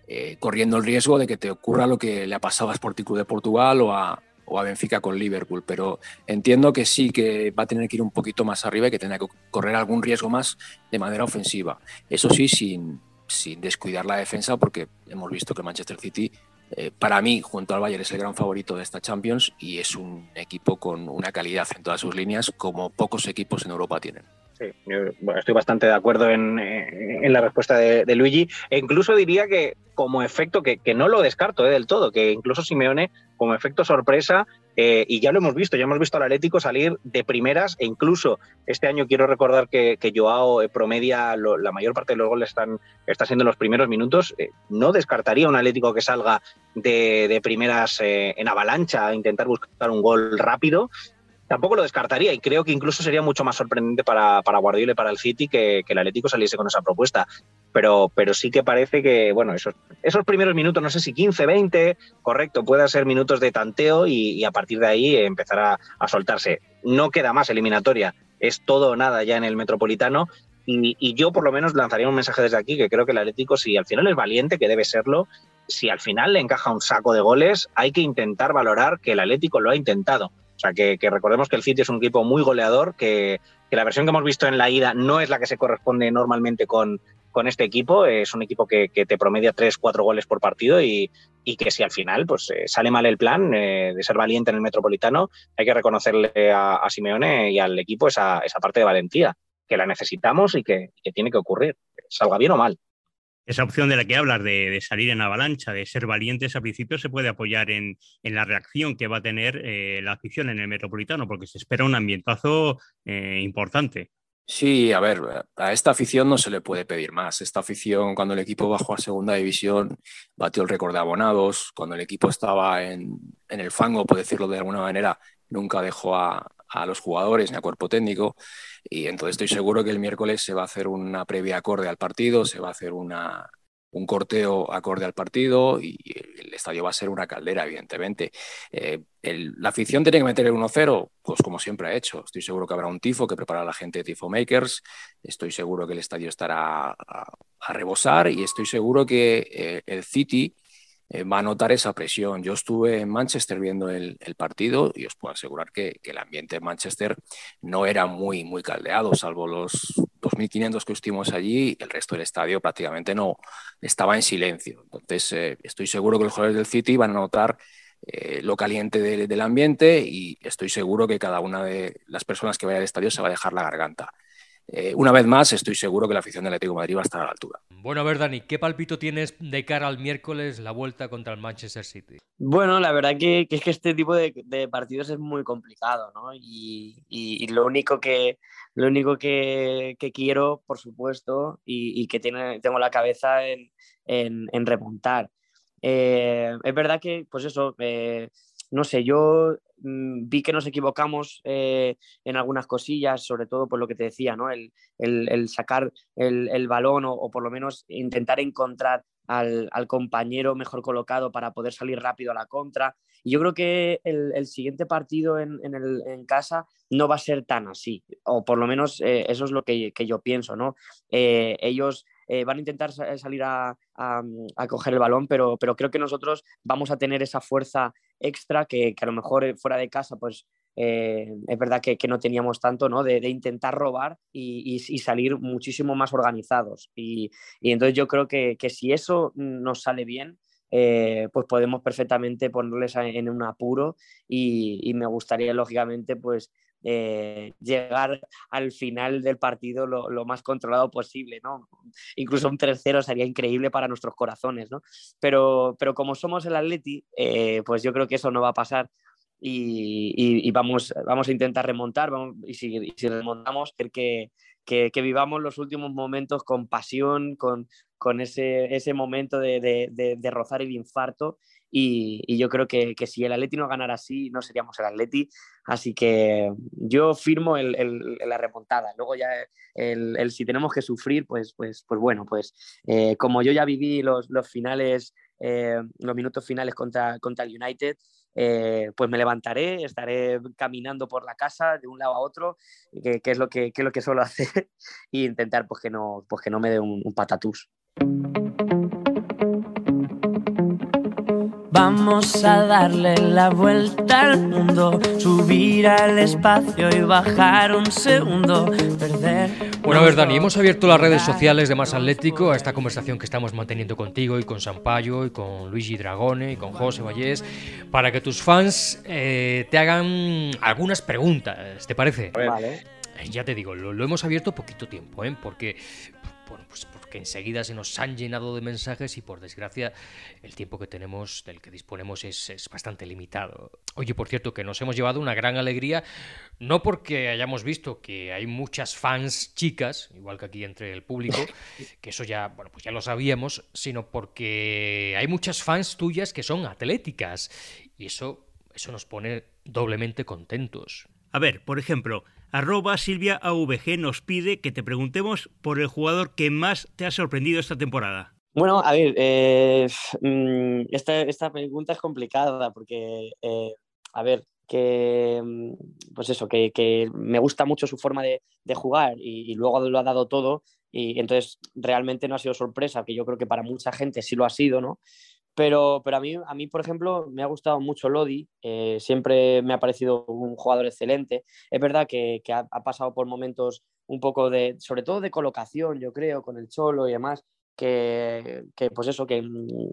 eh, corriendo el riesgo de que te ocurra lo que le ha pasado a Sporting Club de Portugal o a, o a Benfica con Liverpool, pero entiendo que sí que va a tener que ir un poquito más arriba y que tendrá que correr algún riesgo más de manera ofensiva. Eso sí, sin, sin descuidar la defensa, porque hemos visto que Manchester City, eh, para mí, junto al Bayern, es el gran favorito de esta Champions y es un equipo con una calidad en todas sus líneas como pocos equipos en Europa tienen. Sí, bueno, estoy bastante de acuerdo en, en la respuesta de, Luigi. E incluso diría que como efecto, que, que no lo descarto eh, del todo, que incluso Simeone, como efecto sorpresa, eh, y ya lo hemos visto, ya hemos visto al Atlético salir de primeras, e incluso este año quiero recordar que, Joao eh, promedia lo, la mayor parte de los goles están está siendo en los primeros minutos. Eh, no descartaría un Atlético que salga de, de primeras eh, en avalancha a intentar buscar un gol rápido tampoco lo descartaría y creo que incluso sería mucho más sorprendente para, para Guardiola y para el City que, que, el Atlético saliese con esa propuesta. Pero, pero sí que parece que, bueno, esos, esos primeros minutos, no sé si 15, 20, correcto, puedan ser minutos de tanteo y, a partir de ahí empezar a, a, soltarse. No queda más eliminatoria, es todo o nada ya en el Metropolitano. Y, y yo por lo menos lanzaría un mensaje desde aquí que creo que el Atlético, si al final es valiente, que debe serlo, si al final le encaja un saco de goles, hay que intentar valorar que el Atlético lo ha intentado o sea, que, recordemos que el City es un equipo muy goleador, que, la versión que hemos visto en la ida no es la que se corresponde normalmente con, con este equipo. Es un equipo que, te promedia 3, 4 goles por partido y, y, que si al final pues, eh, sale mal el plan eh, de ser valiente en el Metropolitano, hay que reconocerle a, a Simeone y al equipo esa, esa, parte de valentía, que la necesitamos y que, que tiene que ocurrir, salga bien o mal esa opción de la que hablas, de, salir en avalancha, de ser valientes al principio, se puede apoyar en, en la reacción que va a tener eh, la afición en el Metropolitano, porque se espera un ambientazo eh, importante. Sí, a ver, a esta afición no se le puede pedir más. Esta afición, cuando el equipo bajó a segunda división, batió el récord de abonados. Cuando el equipo estaba en, en el fango, por decirlo de alguna manera, nunca dejó a, a los jugadores ni a cuerpo técnico. Y entonces estoy seguro que el miércoles se va a hacer una previa acorde al partido, se va a hacer una, un corteo acorde al partido y el estadio va a ser una caldera, evidentemente. Eh, la afición tiene que meter el 1-0, pues como siempre ha hecho. Estoy seguro que habrá un tifo que prepara la gente de Tifo Makers. Estoy seguro que el estadio estará a, a rebosar y estoy seguro que eh, el City eh, va a notar esa presión. Yo estuve en Manchester viendo el, partido y os puedo asegurar que, el ambiente en Manchester no era muy, muy caldeado, salvo los 2.500 que estuvimos allí, el resto del estadio prácticamente no estaba en silencio. Entonces, eh, estoy seguro que los jugadores del City van a notar eh, lo caliente de, del ambiente y estoy seguro que cada una de las personas que vaya al estadio se va a dejar la garganta. Eh, una vez más, estoy seguro que la afición del Atlético de Madrid va a estar a la altura. Bueno, a ver, Dani, ¿qué palpito tienes de cara al miércoles la vuelta contra el Manchester City? Bueno, la verdad que, que es que este tipo de, de, partidos es muy complicado, ¿no? Y, y, y lo único que, lo único que, que quiero, por supuesto, y, y, que tiene, tengo la cabeza en, en, en remontar. Eh, es verdad que, pues eso, eh, no sé, yo mmm, vi que nos equivocamos eh, en algunas cosillas, sobre todo por lo que te decía, ¿no? El, el, sacar el, el balón o, o, por lo menos intentar encontrar al, al, compañero mejor colocado para poder salir rápido a la contra. Y yo creo que el, el siguiente partido en, en, en, casa no va a ser tan así, o por lo menos eh, eso es lo que, que yo pienso, ¿no? Eh, ellos eh, van a intentar salir a, a, a, coger el balón, pero, pero creo que nosotros vamos a tener esa fuerza extra que, a lo mejor eh, fuera de casa, pues eh, es verdad que, no teníamos tanto, ¿no? De, intentar robar y, y, salir muchísimo más organizados. Y, y entonces yo creo que, que, si eso nos sale bien, eh, pues podemos perfectamente ponerles en un apuro y me gustaría, lógicamente, pues eh, llegar al final del partido lo, más controlado posible, ¿no? Incluso un 3-0 sería increíble para nuestros corazones, ¿no? Pero, pero como somos el Atleti, eh, pues yo creo que eso no va a pasar y, vamos, vamos a intentar remontar y, si, si remontamos, que, que, que, vivamos los últimos momentos con pasión, con, con ese, ese momento de, de, de, rozar el infarto y, y yo creo que, que, si el Atleti no ganara así, no seríamos el Atleti. Así que yo firmo el, el, la remontada. Luego ya el, si tenemos que sufrir, pues, pues, pues bueno, pues eh, como yo ya viví los, los finales, eh, los minutos finales contra, contra el United, eh, pues me levantaré, estaré caminando por la casa de un lado a otro, que, que es, lo que, que, es lo que suelo hacer, e intentar pues, que, no, pues, que no me dé un, un patatús. Vamos a darle la vuelta al mundo, subir al espacio y bajar un segundo, perder. Bueno, a ver, Dani, hemos abierto las redes sociales de Más Atlético a esta conversación que estamos manteniendo contigo y con Sampaio y con Luigi Dragone y con José Vallés para que tus fans eh, te hagan algunas preguntas, ¿te parece? Vale. Ya te digo, lo, lo hemos abierto poquito tiempo, ¿eh? porque bueno, pues porque enseguida se nos han llenado de mensajes y por desgracia el tiempo que tenemos, del que disponemos, es, es, bastante limitado. Oye, por cierto, que nos hemos llevado una gran alegría, no porque hayamos visto que hay muchas fans chicas, igual que aquí entre el público, que eso ya, bueno, pues ya lo sabíamos, sino porque hay muchas fans tuyas que son atléticas y eso, eso nos pone doblemente contentos. A ver, por ejemplo, arroba Silvia AVG nos pide que te preguntemos por el jugador que más te ha sorprendido esta temporada. Bueno, a ver, eh, esta, esta, pregunta es complicada porque, eh, a ver, que, pues eso, que, me gusta mucho su forma de, de jugar y, y, luego lo ha dado todo y entonces realmente no ha sido sorpresa, que yo creo que para mucha gente sí lo ha sido, ¿no? Pero, pero a, mí, a mí, por ejemplo, me ha gustado mucho Lodi, eh, siempre me ha parecido un jugador excelente. Es verdad que, ha, pasado por momentos un poco de, sobre todo de colocación, yo creo, con el Cholo y demás, que, que pues eso, que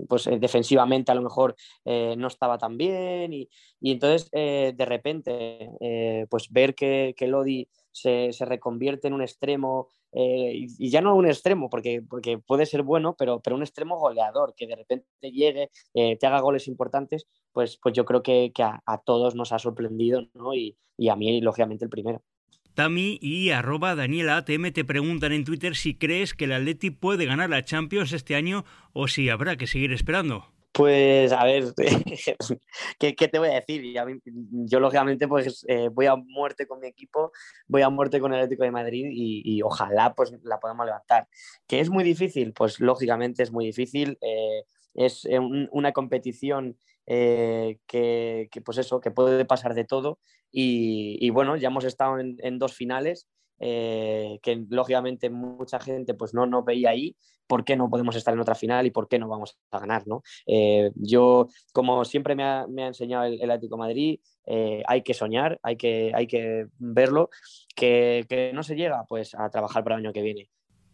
pues defensivamente a lo mejor eh, no estaba tan bien y, y entonces eh, de repente eh, pues ver que, que Lodi se, se, reconvierte en un extremo eh, y, ya no un extremo, porque, porque puede ser bueno, pero, pero un extremo goleador, que de repente llegue, eh, te haga goles importantes, pues, pues yo creo que, que a, todos nos ha sorprendido, ¿no? Y, y a mí, lógicamente, el primero. Tami y arroba Daniela ATM te preguntan en Twitter si crees que el Atleti puede ganar la Champions este año o si habrá que seguir esperando. Pues a ver, ¿qué, ¿qué, te voy a decir? Yo lógicamente pues eh, voy a muerte con mi equipo, voy a muerte con el Atlético de Madrid y, ojalá pues la podamos levantar. ¿Que es muy difícil? Pues lógicamente es muy difícil. Eh, es un, una competición eh, que, pues eso, que puede pasar de todo y, bueno, ya hemos estado en dos finales eh, que lógicamente mucha gente pues no nos veía ahí, ¿por qué no podemos estar en otra final y por qué no vamos a ganar? ¿no? Eh, yo, como siempre me ha, enseñado el, el, Atlético Madrid, eh, hay que soñar, hay que, hay que verlo, que, que no se llega pues a trabajar para el año que viene.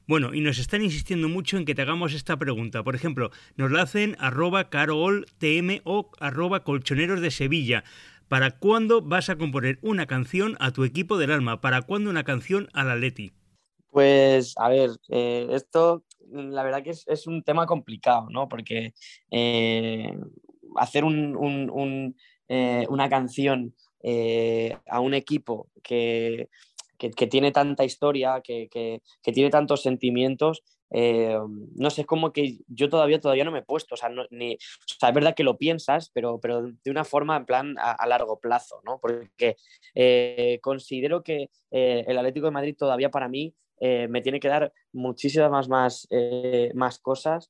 Bueno, y nos están insistiendo mucho en que te hagamos esta pregunta. Por ejemplo, nos la hacen arroba caroltm o arroba colchoneros de Sevilla. ¿Para cuándo vas a componer una canción a tu equipo del alma? ¿Para cuándo una canción al Atleti? Pues, a ver, eh, esto la verdad que es, un tema complicado, ¿no? Porque eh, hacer eh, una canción a un equipo que, que, que, tiene tanta historia, que, que tiene tantos sentimientos, eh, no sé, es como que yo todavía, todavía no me he puesto, o sea, es verdad que lo piensas, pero, pero de una forma en plan a, largo plazo, ¿no? Porque eh, considero que eh, el Atlético de Madrid todavía para mí me tiene que dar muchísimas más, más, más cosas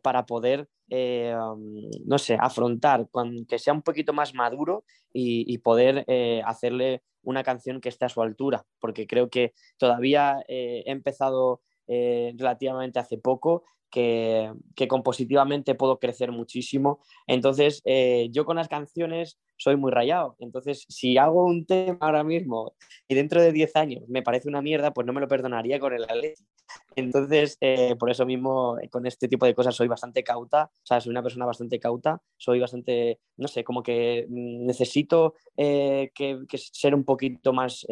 para poder, um, no sé, afrontar, con, que sea un poquito más maduro y, y poder hacerle una canción que esté a su altura, porque creo que todavía he empezado eh, relativamente hace poco, que, que, compositivamente puedo crecer muchísimo. Entonces, eh, yo con las canciones soy muy rayado. Entonces, si hago un tema ahora mismo y dentro de 10 años me parece una mierda, pues no me lo perdonaría con el Atleti. Entonces, eh, por eso mismo, con este tipo de cosas soy bastante cauta, o sea, soy una persona bastante cauta, soy bastante, no sé, como que necesito eh, que, que, ser un poquito más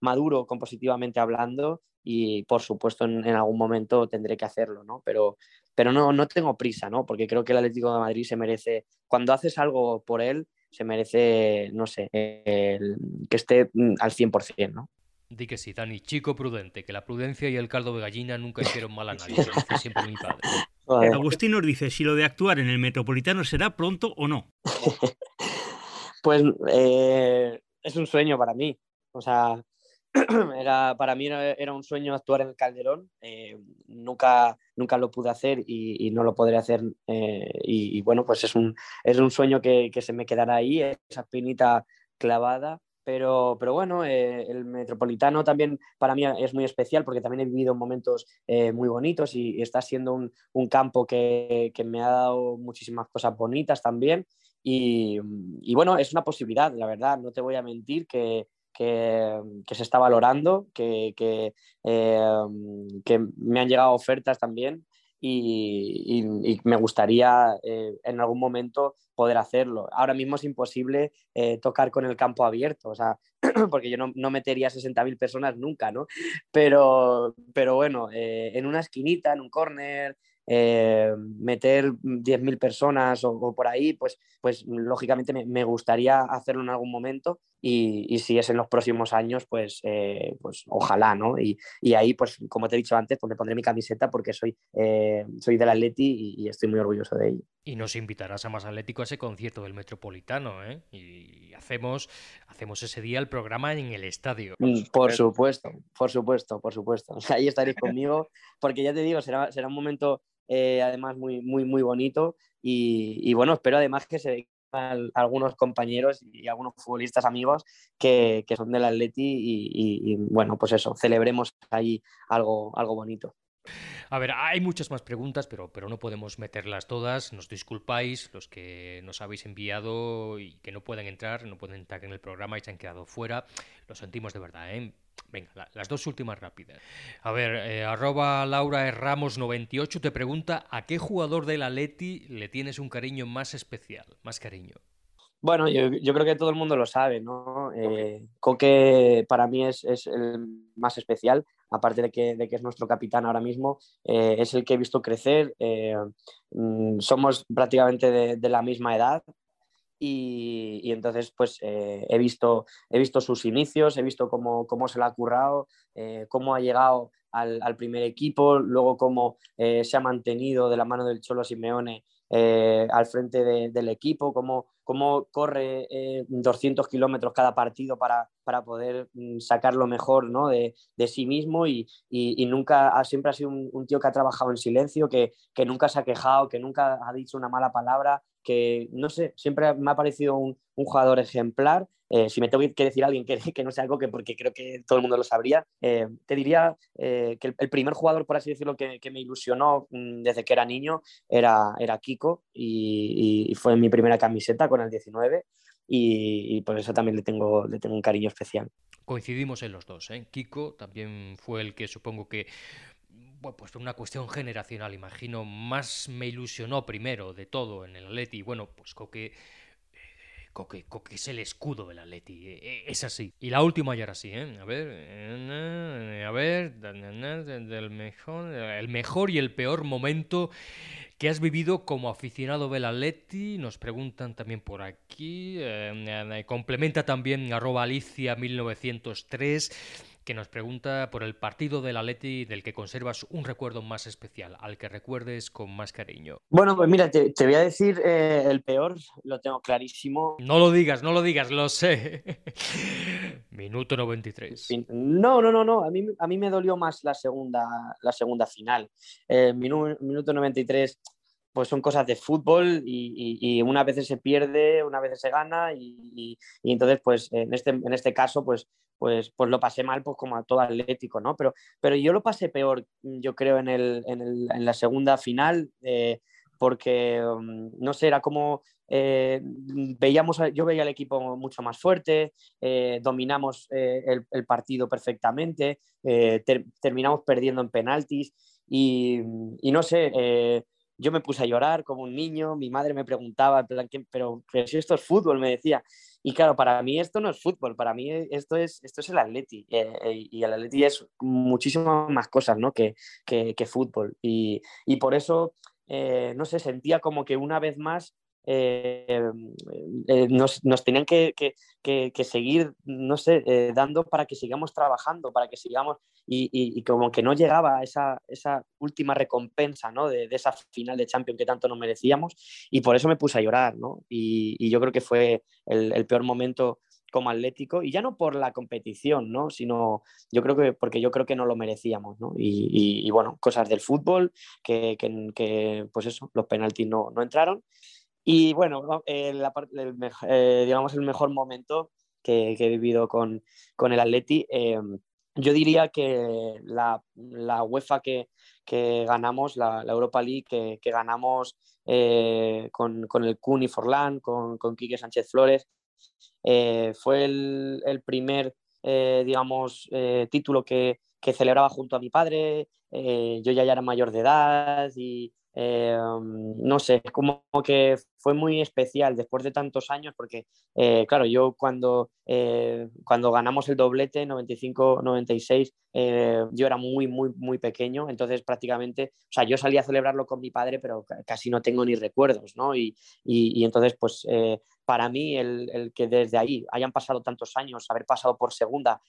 maduro compositivamente hablando y, por supuesto, en, en, algún momento tendré que hacerlo, ¿no? Pero, pero no, no tengo prisa, ¿no? Porque creo que el Atlético de Madrid se merece, cuando haces algo por él, se merece, no sé, el, que esté mm, al 100%, ¿no? Di que sí, Dani, chico prudente, que la prudencia y el caldo de gallina nunca hicieron mal a nadie, lo dice siempre mi padre. Agustín nos dice si lo de actuar en el Metropolitano será pronto o no. pues eh, es un sueño para mí. O sea, era, para mí era, un sueño actuar en el Calderón. Eh, nunca, nunca lo pude hacer y, no lo podré hacer. Eh, y, bueno, pues es un, es un sueño que, que, se me quedará ahí, esa espinita clavada. Pero, pero bueno, eh, el Metropolitano también para mí es muy especial porque también he vivido momentos muy bonitos y, y, está siendo un, un campo que, que, me ha dado muchísimas cosas bonitas también. Y, y bueno, es una posibilidad, la verdad, no te voy a mentir que, que, que, se está valorando, que, eh, que, me han llegado ofertas también y, me gustaría eh, en algún momento poder hacerlo. Ahora mismo es imposible eh, tocar con el campo abierto, o sea, porque yo no, no metería 60.000 personas nunca, ¿no? Pero, pero bueno, eh, en una esquinita, en un corner, eh, meter 10.000 personas o, por ahí, pues, pues lógicamente me, me, gustaría hacerlo en algún momento y, y, si es en los próximos años, pues, eh, pues ojalá, ¿no? Y, y, ahí, pues como te he dicho antes, pues me pondré mi camiseta porque soy, eh, soy del Atleti y, y, estoy muy orgulloso de ello. Y nos invitarás a más Atlético a ese concierto del Metropolitano, ¿eh? Y hacemos, hacemos ese día el programa en el estadio. Mm, por supuesto, por supuesto, por supuesto. Ahí estaréis conmigo porque ya te digo, será, será un momento eh, además muy, muy, muy bonito. Y, y, bueno, espero además que se algunos compañeros y algunos futbolistas amigos que, que son del Atleti y, y, y, bueno, pues eso, celebremos ahí algo, algo bonito. A ver, hay muchas más preguntas, pero, pero no podemos meterlas todas. Nos disculpáis los que nos habéis enviado y que no pueden entrar, no pueden entrar en el programa y se han quedado fuera. Lo sentimos de verdad, ¿eh? Venga, la, las dos últimas rápidas. A ver, eh, arroba Laura Ramos 98 te pregunta ¿a qué jugador del Atleti le tienes un cariño más especial, más cariño? Bueno, yo, yo, creo que todo el mundo lo sabe, ¿no? Eh, Coque para mí es, es, el más especial, aparte de que, es nuestro capitán ahora mismo, eh, es el que he visto crecer, eh, mm, somos prácticamente de, la misma edad. Y, entonces pues eh, he, visto, sus inicios, he visto cómo, se le ha currado, cómo ha llegado al, primer equipo, luego cómo se ha mantenido de la mano del Cholo Simeone eh, al frente de, del equipo, cómo, cómo corre eh, 200 kilómetros cada partido para, para poder mm, sacar lo mejor ¿no? de, de, sí mismo y, y, nunca ha, siempre ha sido un, un, tío que ha trabajado en silencio, que, que, nunca se ha quejado, que nunca ha dicho una mala palabra, que no sé, siempre me ha parecido un, un jugador ejemplar. Eh, si me tengo que decir a alguien que, no sea algo que porque creo que todo el mundo lo sabría, eh, te diría eh, que el, primer jugador, por así decirlo, que, me ilusionó mmm, desde que era niño era, era Kiko y, y, fue mi primera camiseta con el 19 y, por eso también le tengo, le tengo un cariño especial. Coincidimos en los dos. Kiko también fue el que supongo que bueno, pues una cuestión generacional, imagino, más me ilusionó primero de todo en el Atleti. Bueno, pues Coque Coque, Coque es el escudo del Atleti, eh, eh, es así. Y la última ya era así, ¿eh? A ver, a ver, del mejor, el mejor y el peor momento que has vivido como aficionado del Atleti, nos preguntan también por aquí, eh, complementa también arroba Alicia 1903 que nos pregunta por el partido del Atleti del que conservas un recuerdo más especial, al que recuerdes con más cariño. Bueno, pues mira, te, te voy a decir eh, el peor, lo tengo clarísimo. No lo digas, no lo digas, lo sé. Minuto 93. No, no, no, no, a mí, a mí me dolió más la segunda, la segunda final. Eh, minu, minuto 93 pues son cosas de fútbol y, y, unas veces se pierde, unas veces se gana y, y, entonces pues en este, en este caso pues, pues, pues lo pasé mal pues como a todo Atlético, ¿no? Pero, pero yo lo pasé peor, yo creo, en, el, en, el, en la segunda final. Eh, porque, mm, no sé, era como eh, veíamos, yo veía al equipo mucho más fuerte, eh, dominamos el, partido perfectamente, terminamos perdiendo en penaltis y, no sé, yo me puse a llorar como un niño, mi madre me preguntaba, pero, pero si esto es fútbol, me decía. Y claro, para mí esto no es fútbol, para mí esto es, esto es el Atleti. y el Atleti es muchísimas más cosas ¿no? que, que, que fútbol. Y, y, por eso eh, no sé, sentía como que una vez más eh, eh, nos, tenían que, seguir, no sé, dando para que sigamos trabajando, para que sigamos, y, como que no llegaba esa, esa última recompensa, ¿no? De, esa final de Champions que tanto nos merecíamos, y por eso me puse a llorar, ¿no? Y, yo creo que fue el peor momento como Atlético, y ya no por la competición, ¿no? Sino yo creo que, porque yo creo que no lo merecíamos, ¿no? Y, bueno, cosas del fútbol, que, que, pues eso, los penaltis no, no entraron. Y bueno, eh, eh, digamos el mejor momento que, he vivido con, con el Atleti, eh, yo diría que la, la UEFA que, que, ganamos, la, Europa League que, ganamos con, con, el Cuni Forlán, con, con Quique Sánchez Flores, eh, fue el, primer, eh, digamos, eh, título que, que, celebraba junto a mi padre. yo ya, ya era mayor de edad y no sé, como que fue muy especial después de tantos años porque, eh, claro, yo cuando, eh, cuando ganamos el doblete 95-96, eh, yo era muy, muy, muy pequeño, entonces prácticamente, o sea, yo salí a celebrarlo con mi padre, pero casi no tengo ni recuerdos, ¿no? Y, y, entonces, pues para mí, el, el, que desde ahí hayan pasado tantos años, haber pasado por segunda,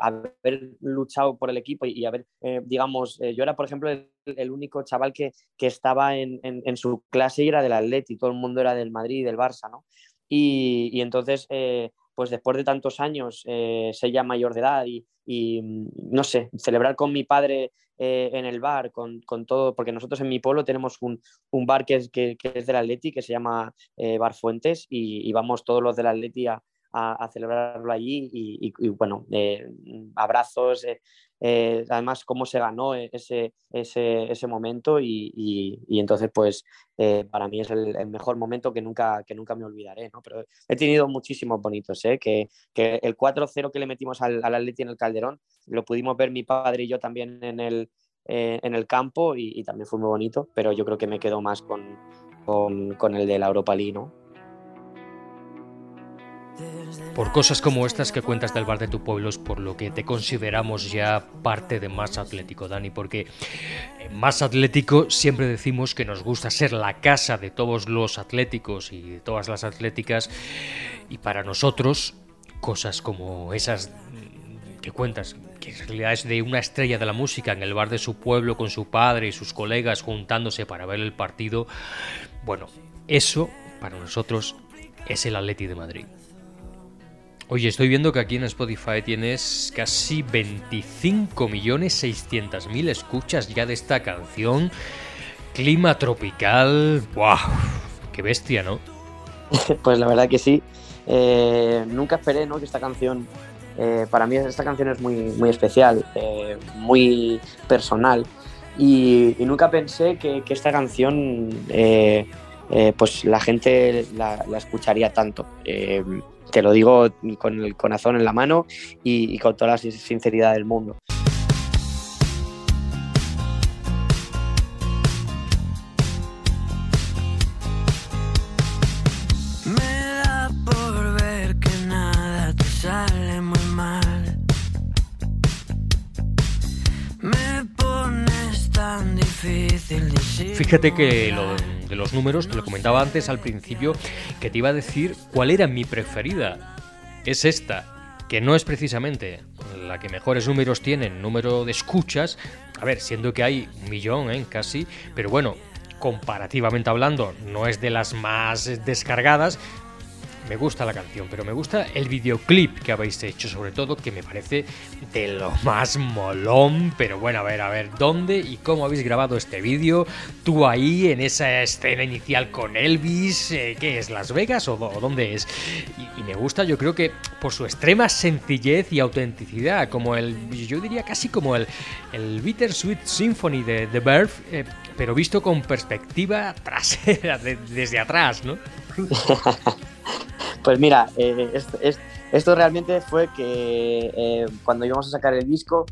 haber luchado por el equipo y, haber, digamos, yo era, por ejemplo, el, único chaval que, que estaba en, en, su clase y era del Atleti, todo mundo era del Madrid y del Barça, ¿no? Y, entonces, eh, pues después de tantos años, eh, ser ya mayor de edad y, mm, no sé, celebrar con mi padre eh, en el bar, con, todo, porque nosotros en mi pueblo tenemos un, bar que es, que, es del Atleti, que se llama Bar Fuentes, y, vamos todos los del Atleti a, a, celebrarlo allí y, bueno, abrazos, eh, además cómo se ganó e-, ese, ese, ese momento y, y, entonces pues eh, para mí es el, mejor momento que nunca, que nunca me olvidaré, ¿no? Pero he tenido muchísimos bonitos, ¿eh? que, que el 4-0 que le metimos al, al Atleti en el Calderón lo pudimos ver mi padre y yo también en el, eh, en el campo y, también fue muy bonito, pero yo creo que me quedo más con, con, con el de la Europa League, ¿no? Por cosas como estas que cuentas del bar de tu pueblo es por lo que te consideramos ya parte de Más Atlético, Dani, porque Más Atlético siempre decimos que nos gusta ser la casa de todos los atléticos y de todas las atléticas, y para nosotros cosas como esas que cuentas, que en realidad es de una estrella de la música en el bar de su pueblo con su padre y sus colegas juntándose para ver el partido, bueno, eso para nosotros es el Atleti de Madrid. Oye, estoy viendo que aquí en Spotify tienes casi 25.600.000 escuchas ya de esta canción. Clima tropical. ¡Wow! ¡Qué bestia, ¿no? Pues la verdad que sí. Eh, nunca esperé ¿no? que esta canción, eh, para mí esta canción es muy, muy especial, eh, muy personal. Y, nunca pensé que, esta canción, pues la gente la, la escucharía tanto te lo digo con el corazón en la mano y, con toda la sinceridad del mundo. Fíjate que lo de los números, te lo comentaba antes al principio, que te iba a decir cuál era mi preferida. Es esta, que no es precisamente la que mejores números tiene número de escuchas. A ver, siendo que hay un millón, ¿eh? casi, pero bueno, comparativamente hablando, no es de las más descargadas, me gusta la canción, pero me gusta el videoclip que habéis hecho, sobre todo, que me parece de lo más molón. Pero bueno, a ver, a ver, ¿dónde y cómo habéis grabado este vídeo? Tú ahí, en esa escena inicial con Elvis, eh, ¿qué es? ¿Las Vegas o, dónde es? Y, me gusta, yo creo que por su extrema sencillez y autenticidad, como el, yo diría casi como el, el Bittersweet Symphony de The Verve, eh, pero visto con perspectiva trasera, desde atrás, ¿no? pues mira, eh, esto, realmente fue que eh, cuando íbamos a sacar el disco,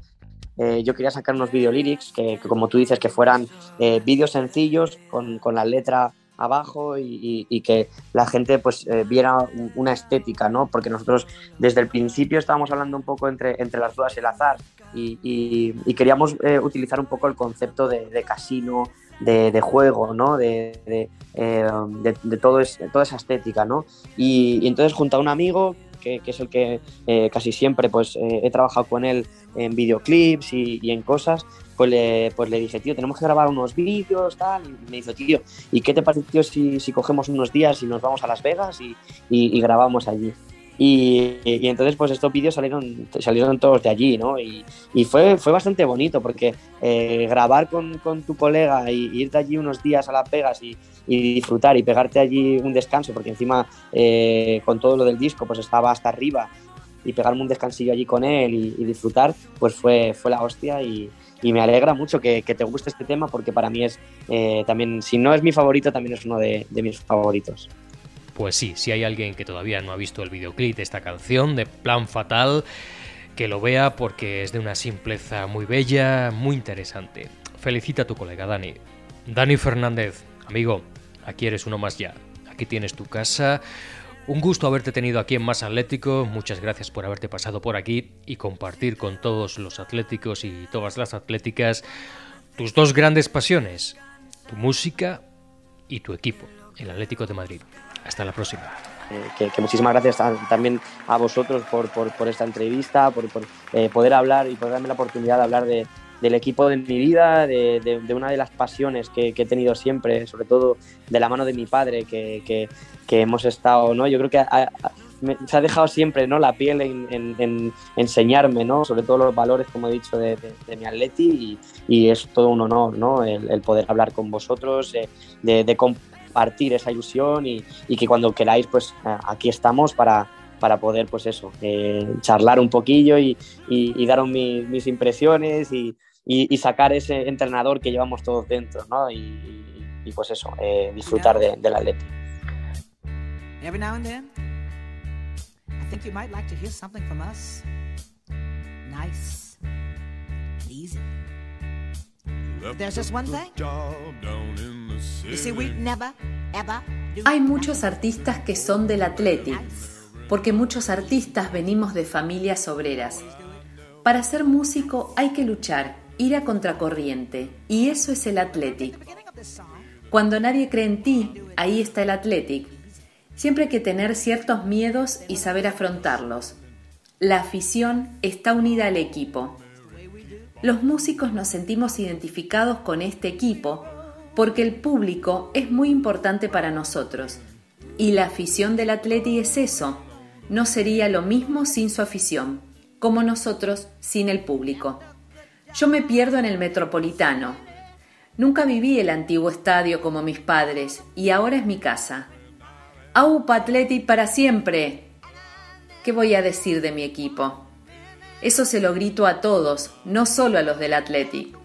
eh, yo quería sacar unos videolyrics que, que, como tú dices, que fueran vídeos sencillos con, con, la letra abajo y, que la gente pues viera una estética, ¿no? Porque nosotros desde el principio estábamos hablando un poco entre, entre las dudas y el azar y, queríamos utilizar un poco el concepto de casino, de, juego, ¿no? De, de, eh, todo toda esa estética, ¿no? Y, entonces junto a un amigo, que, es el que eh, casi siempre pues, eh, he trabajado con él en videoclips y, en cosas, pues le, pues le dije, tío, tenemos que grabar unos vídeos, tal, y me dijo, tío, ¿y qué te parece, tío, si, si cogemos unos días y nos vamos a Las Vegas y, y grabamos allí? Y, entonces pues estos vídeos salieron, salieron todos de allí, ¿no? Y, fue, fue bastante bonito porque eh, grabar con, con, tu colega y irte allí unos días a Las Vegas y, disfrutar y pegarte allí un descanso, porque encima eh, con todo lo del disco pues estaba hasta arriba y pegarme un descansillo allí con él y, disfrutar, pues fue, fue la hostia y, me alegra mucho que, te guste este tema porque para mí es eh, también, si no es mi favorito, también es uno de mis favoritos. Pues sí, si hay alguien que todavía no ha visto el videoclip de esta canción, de Plan Fatal, que lo vea porque es de una simpleza muy bella, muy interesante. Felicita a tu colega Dani. Dani Fernández, amigo, aquí eres uno más ya. Aquí tienes tu casa. Un gusto haberte tenido aquí en Más Atlético. Muchas gracias por haberte pasado por aquí y compartir con todos los atléticos y todas las atléticas tus dos grandes pasiones, tu música y tu equipo, el Atlético de Madrid. Hasta la próxima. Eh, que, muchísimas gracias también a vosotros por, por, esta entrevista, por, eh, poder hablar y por darme la oportunidad de hablar de, del equipo de mi vida, de, de, una de las pasiones que, he tenido siempre, sobre todo de la mano de mi padre, que, que, hemos estado, ¿no? Yo creo que se ha dejado siempre ¿no? la piel en, en, enseñarme, ¿no? sobre todo los valores, como he dicho, de, mi atleti y, y, es todo un honor ¿no? el, poder hablar con vosotros, eh, de, de, partir esa ilusión y, que cuando queráis, pues eh, aquí estamos para, para poder, pues eso, eh, charlar un poquillo y, y, daros mis impresiones y, sacar ese entrenador que llevamos todos dentro, ¿no? Y, pues eso, eh, disfrutar de, del atleta. Every now and then, I think you might like to hear something from us. Nice, easy. There's just one thing. Hay muchos artistas que son del Athletic, porque muchos artistas venimos de familias obreras. Para ser músico hay que luchar, ir a contracorriente, y eso es el Athletic. Cuando nadie cree en ti, ahí está el Athletic. Siempre hay que tener ciertos miedos y saber afrontarlos. La afición está unida al equipo. Los músicos nos sentimos identificados con este equipo porque el público es muy importante para nosotros. Y la afición del atleti es eso. No sería lo mismo sin su afición, como nosotros sin el público. Yo me pierdo en el metropolitano. Nunca viví el antiguo estadio como mis padres y ahora es mi casa. ¡Aupa Atleti para siempre! ¿Qué voy a decir de mi equipo? Eso se lo grito a todos, no solo a los del Athletic.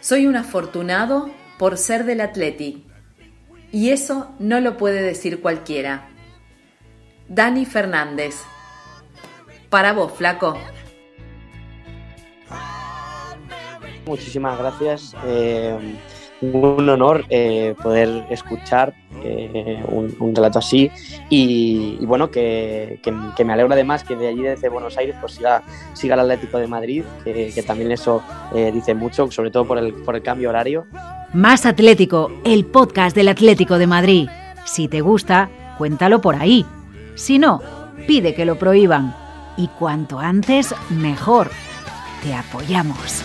Soy un afortunado por ser del Athletic. Y eso no lo puede decir cualquiera. Dani Fernández. Para vos, flaco. Muchísimas gracias. Eh, un honor eh, poder escuchar eh, un, relato así y, bueno, que, me alegra además que de allí desde Buenos Aires pues siga, siga el Atlético de Madrid, que, también eso dice mucho, sobre todo por el, por el cambio horario más Atlético, el podcast del Atlético de Madrid. Si te gusta, cuéntalo por ahí. Si no, pide que lo prohíban. Y cuanto antes, mejor. Te apoyamos.